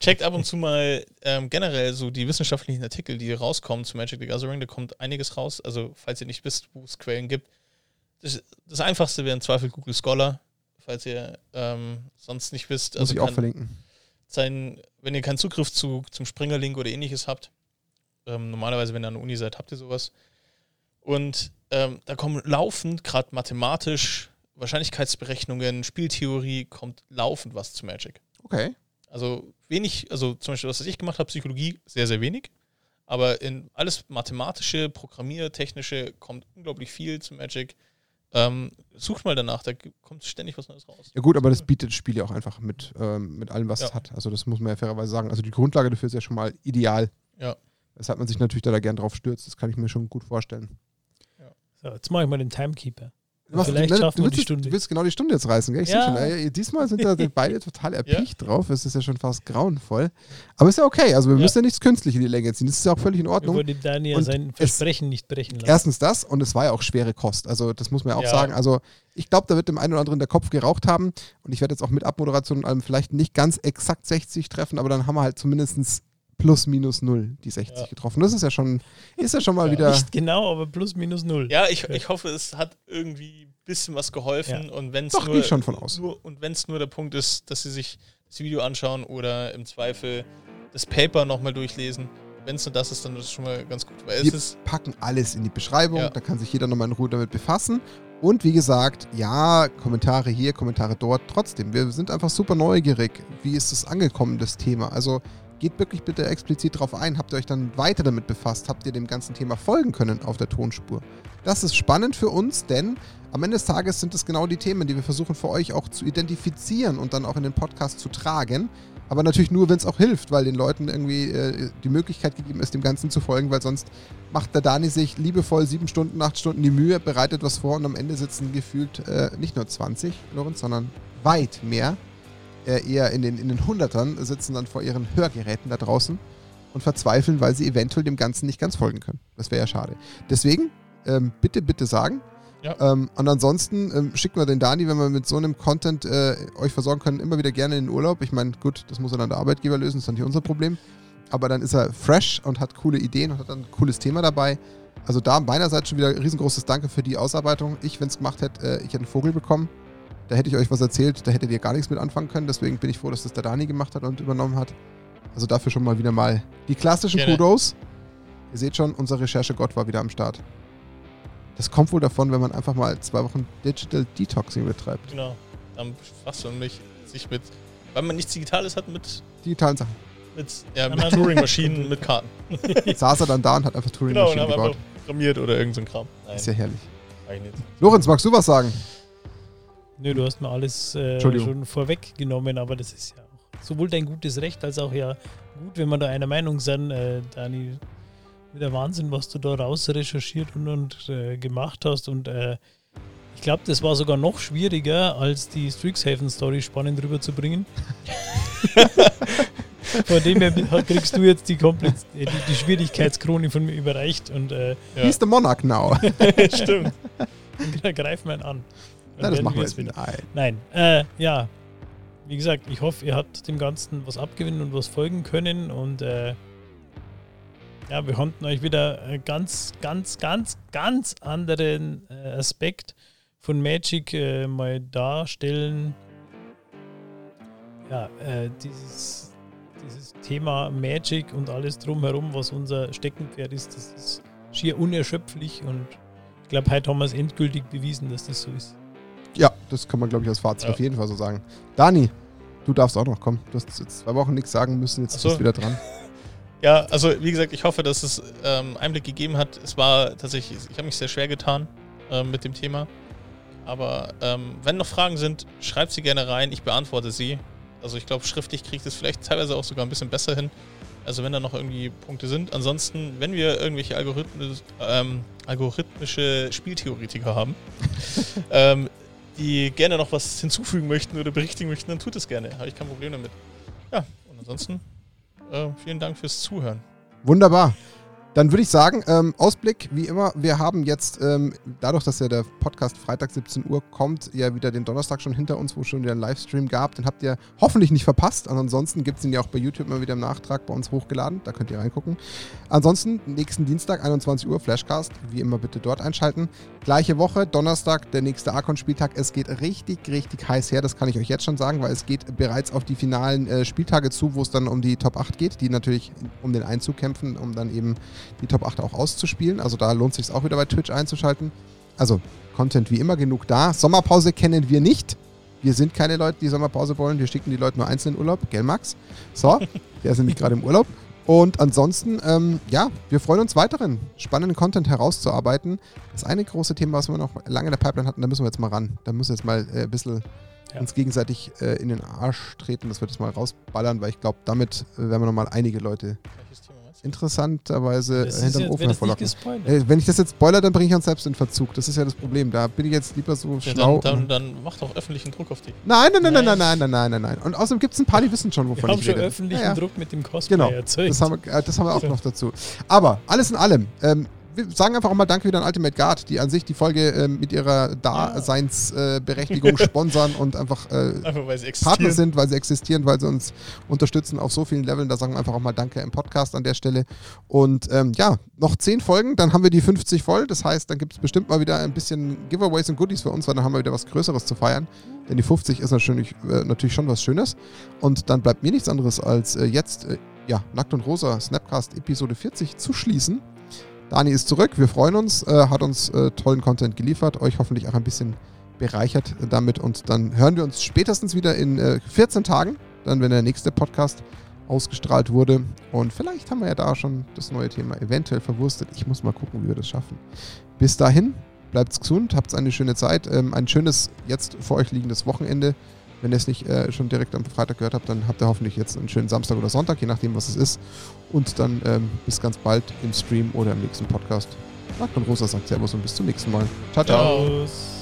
checkt ab und zu mal ähm, generell so die wissenschaftlichen Artikel, die rauskommen zu Magic the Gathering. Da kommt einiges raus. Also falls ihr nicht wisst, wo es Quellen gibt. Das, das einfachste wäre im Zweifel Google Scholar, falls ihr ähm, sonst nicht wisst. Muss also ich auch verlinken. Sein, wenn ihr keinen Zugriff zu, zum Springerlink oder ähnliches habt, ähm, normalerweise, wenn ihr an der Uni seid, habt ihr sowas. Und ähm, da kommen laufend, gerade mathematisch, Wahrscheinlichkeitsberechnungen, Spieltheorie, kommt laufend was zu Magic. Okay. Also wenig, also zum Beispiel, was ich gemacht habe, Psychologie, sehr, sehr wenig. Aber in alles mathematische, programmiertechnische kommt unglaublich viel zu Magic. Ähm, sucht mal danach, da kommt ständig was Neues raus. Ja gut, aber das bietet das Spiel ja auch einfach mit, ähm, mit allem, was ja. es hat. Also das muss man ja fairerweise sagen. Also die Grundlage dafür ist ja schon mal ideal. Ja. Weshalb man sich natürlich da, gern drauf stürzt. Das kann ich mir schon gut vorstellen. Ja. So, jetzt mache ich mal den Timekeeper. Was, Vielleicht ne, schaffen wir die Stunde. Du willst genau die Stunde jetzt reißen, gell? Ich ja. schon, ey, diesmal sind da beide total erpicht ja. drauf. Es ist ja schon fast grauenvoll. Aber ist ja okay. Also wir ja. müssen ja nichts künstlich in die Länge ziehen. Das ist ja auch völlig in Ordnung. Wir dem Daniel und sein Versprechen nicht brechen lassen. Erstens das und es war ja auch schwere Kost. Also das muss man ja auch sagen. Also ich glaube, da wird dem einen oder anderen der Kopf geraucht haben. Und ich werde jetzt auch mit Abmoderation und allem vielleicht nicht ganz exakt 60 treffen, aber dann haben wir halt zumindest plus minus null die 60 ja. getroffen. Das ist ja schon, ist ja schon mal ja, wieder. Nicht genau, aber plus minus null. Ja, ich, ich hoffe, es hat irgendwie ein bisschen was geholfen. Ja. Und wenn es nur, schon von aus. Nur, und wenn es nur der Punkt ist, dass sie sich das Video anschauen oder im Zweifel das Paper nochmal durchlesen. Wenn es nur das ist, dann ist es schon mal ganz gut. Weil Wir packen alles in die Beschreibung, da kann sich jeder nochmal in Ruhe damit befassen. Und wie gesagt, ja, Kommentare hier, Kommentare dort. Trotzdem, wir sind einfach super neugierig. Wie ist es angekommen, das Thema? Also geht wirklich bitte explizit darauf ein. Habt ihr euch dann weiter damit befasst? Habt ihr dem ganzen Thema folgen können auf der Tonspur? Das ist spannend für uns, denn am Ende des Tages sind es genau die Themen, die wir versuchen für euch auch zu identifizieren und dann auch in den Podcast zu tragen. Aber natürlich nur, wenn es auch hilft, weil den Leuten irgendwie äh, die Möglichkeit gegeben ist, dem Ganzen zu folgen, weil sonst macht der Dani sich liebevoll sieben Stunden, acht Stunden die Mühe, bereitet was vor und am Ende sitzen gefühlt äh, nicht nur 20, Lorenz, sondern weit mehr. Äh, eher in den, in den Hundertern sitzen dann vor ihren Hörgeräten da draußen und verzweifeln, weil sie eventuell dem Ganzen nicht ganz folgen können. Das wäre ja schade. Deswegen, ähm, bitte, bitte sagen. Ja. Ähm, und ansonsten ähm, schicken wir den Dani, wenn wir mit so einem Content äh, euch versorgen können, immer wieder gerne in den Urlaub. Ich meine, gut, das muss er dann der Arbeitgeber lösen, das ist dann nicht unser Problem. Aber dann ist er fresh und hat coole Ideen und hat dann ein cooles Thema dabei. Also da meinerseits schon wieder riesengroßes Danke für die Ausarbeitung. Ich, wenn es gemacht hätte, äh, ich hätte einen Vogel bekommen. Da hätte ich euch was erzählt, da hättet ihr gar nichts mit anfangen können. Deswegen bin ich froh, dass das der Dani gemacht hat und übernommen hat. Also dafür schon mal wieder mal die klassischen Gerne. Kudos. Ihr seht schon, unser Recherche-Gott war wieder am Start. Das kommt wohl davon, wenn man einfach mal zwei Wochen Digital Detoxing betreibt. Genau. Dann befasst man mich sich mit, weil man nichts Digitales hat, mit, Digitalen Sachen. mit, ja, mit Turing-Maschinen, mit Karten. Saß er dann da und hat einfach Genau, und Turing-Maschinen haben gebaut. einfach programmiert oder irgend so ein Kram. Nein, Ist ja herrlich. Lorenz, magst du was sagen? Nö, du hast mir alles äh, schon vorweggenommen, aber das ist ja auch sowohl dein gutes Recht als auch ja gut, wenn wir da einer Meinung sind, äh, Dani. Wieder Wahnsinn, was du da raus recherchiert und, und äh, gemacht hast. Und äh, ich glaube, das war sogar noch schwieriger, als die Strixhaven-Story spannend rüberzubringen. Von dem her kriegst du jetzt die, komplett, äh, die, die Schwierigkeitskrone von mir überreicht und äh, Ja. He's the Monarch now. Stimmt. da greifen wir ihn an. Na, das machen wir jetzt. Nein. Nein, äh, ja. Wie gesagt, ich hoffe, ihr habt dem Ganzen was abgewinnen und was folgen können. Und äh, ja, wir konnten euch wieder einen ganz, ganz, ganz, ganz anderen äh, Aspekt von Magic äh, mal darstellen. Ja, äh, dieses, dieses Thema Magic und alles drumherum, was unser Steckenpferd ist, das ist schier unerschöpflich und ich glaube, heute haben wir es endgültig bewiesen, dass das so ist. Ja, das kann man, glaube ich, als Fazit Ja. auf jeden Fall so sagen. Dani, du darfst auch noch kommen. Du hast jetzt zwei Wochen nichts sagen müssen, jetzt so. bist du wieder dran. Ja, also wie gesagt, ich hoffe, dass es ähm, Einblick gegeben hat. Es war tatsächlich, ich habe mich sehr schwer getan ähm, mit dem Thema. Aber ähm, wenn noch Fragen sind, schreibt sie gerne rein. Ich beantworte sie. Also ich glaube, schriftlich kriegt es vielleicht teilweise auch sogar ein bisschen besser hin. Also wenn da noch irgendwie Punkte sind. Ansonsten, wenn wir irgendwelche Algorithmis, ähm, algorithmische Spieltheoretiker haben, ähm, die gerne noch was hinzufügen möchten oder berichtigen möchten, dann tut es gerne. Habe ich kein Problem damit. Ja, und ansonsten äh, vielen Dank fürs Zuhören. Wunderbar. Dann würde ich sagen, ähm, Ausblick, wie immer, wir haben jetzt, ähm, dadurch, dass ja der Podcast Freitag 17 Uhr kommt, ja wieder den Donnerstag schon hinter uns, wo schon wieder einen Livestream gab. Den habt ihr hoffentlich nicht verpasst. Und ansonsten gibt es ihn ja auch bei YouTube immer wieder im Nachtrag bei uns hochgeladen. Da könnt ihr reingucken. Ansonsten, nächsten Dienstag, 21 Uhr, Flashcast. Wie immer bitte dort einschalten. Gleiche Woche, Donnerstag, der nächste Archon-Spieltag. Es geht richtig, richtig heiß her. Das kann ich euch jetzt schon sagen, weil es geht bereits auf die finalen äh, Spieltage zu, wo es dann um die Top 8 geht, die natürlich um den Einzug kämpfen, um dann eben die Top 8 auch auszuspielen. Also da lohnt sich auch wieder bei Twitch einzuschalten. Also Content wie immer genug da. Sommerpause kennen wir nicht. Wir sind keine Leute, die Sommerpause wollen. Wir schicken die Leute nur einzeln in Urlaub. Gell, Max? So, der ist nämlich gerade im Urlaub. Und ansonsten, ähm, ja, wir freuen uns weiterhin, spannenden Content herauszuarbeiten. Das eine große Thema, was wir noch lange in der Pipeline hatten, da müssen wir jetzt mal ran. Da müssen wir jetzt mal äh, ein bisschen Ja. uns gegenseitig äh, in den Arsch treten, dass wir das mal rausballern, weil ich glaube, damit äh, werden wir nochmal einige Leute Interessanterweise Das hinterm Ofen hervorlocken. Äh, wenn ich das jetzt spoiler, dann bringe ich uns selbst in Verzug. Das ist ja das Problem. Da bin ich jetzt lieber so Ja, schlau. dann, dann, dann mach doch öffentlichen Druck auf dich. nein, nein, nein, nein, nein, Nein. nein, nein, nein, nein. Und außerdem gibt es ein paar, die wissen schon, Wir wovon haben ich schon rede. öffentlichen Ja, ja. Druck mit dem Cosplay Genau, erzeugt. Das haben, wir, äh, das haben wir auch noch dazu. Aber alles in allem, ähm, wir sagen einfach auch mal Danke wieder an Ultimate Guard, die an sich die Folge ähm, mit ihrer Daseinsberechtigung sponsern und einfach äh, Einfach Partner sind, weil sie existieren, weil sie uns unterstützen auf so vielen Leveln. Da sagen wir einfach auch mal Danke im Podcast an der Stelle. Und ähm, ja, noch 10 Folgen, dann haben wir die 50 voll. Das heißt, dann gibt es bestimmt mal wieder ein bisschen Giveaways und Goodies für uns, weil dann haben wir wieder was Größeres zu feiern. Denn die 50 ist natürlich, äh, natürlich schon was Schönes. Und dann bleibt mir nichts anderes als äh, jetzt, äh, ja, Nackt und Rosa Snapcast Episode 40 zu schließen. Dani ist zurück, wir freuen uns, äh, hat uns äh, tollen Content geliefert, euch hoffentlich auch ein bisschen bereichert damit und dann hören wir uns spätestens wieder in äh, 14 Tagen, dann wenn der nächste Podcast ausgestrahlt wurde und vielleicht haben wir ja da schon das neue Thema eventuell verwurstet. Ich muss mal gucken, wie wir das schaffen. Bis dahin, bleibt's gesund, habt eine schöne Zeit, ähm, ein schönes jetzt vor euch liegendes Wochenende Wenn ihr es nicht äh, schon direkt am Freitag gehört habt, dann habt ihr hoffentlich jetzt einen schönen Samstag oder Sonntag, je nachdem, was es ist. Und dann ähm, bis ganz bald im Stream oder im nächsten Podcast. Marc und Rosa sagt Servus und bis zum nächsten Mal. Ciao, ciao. Ciao.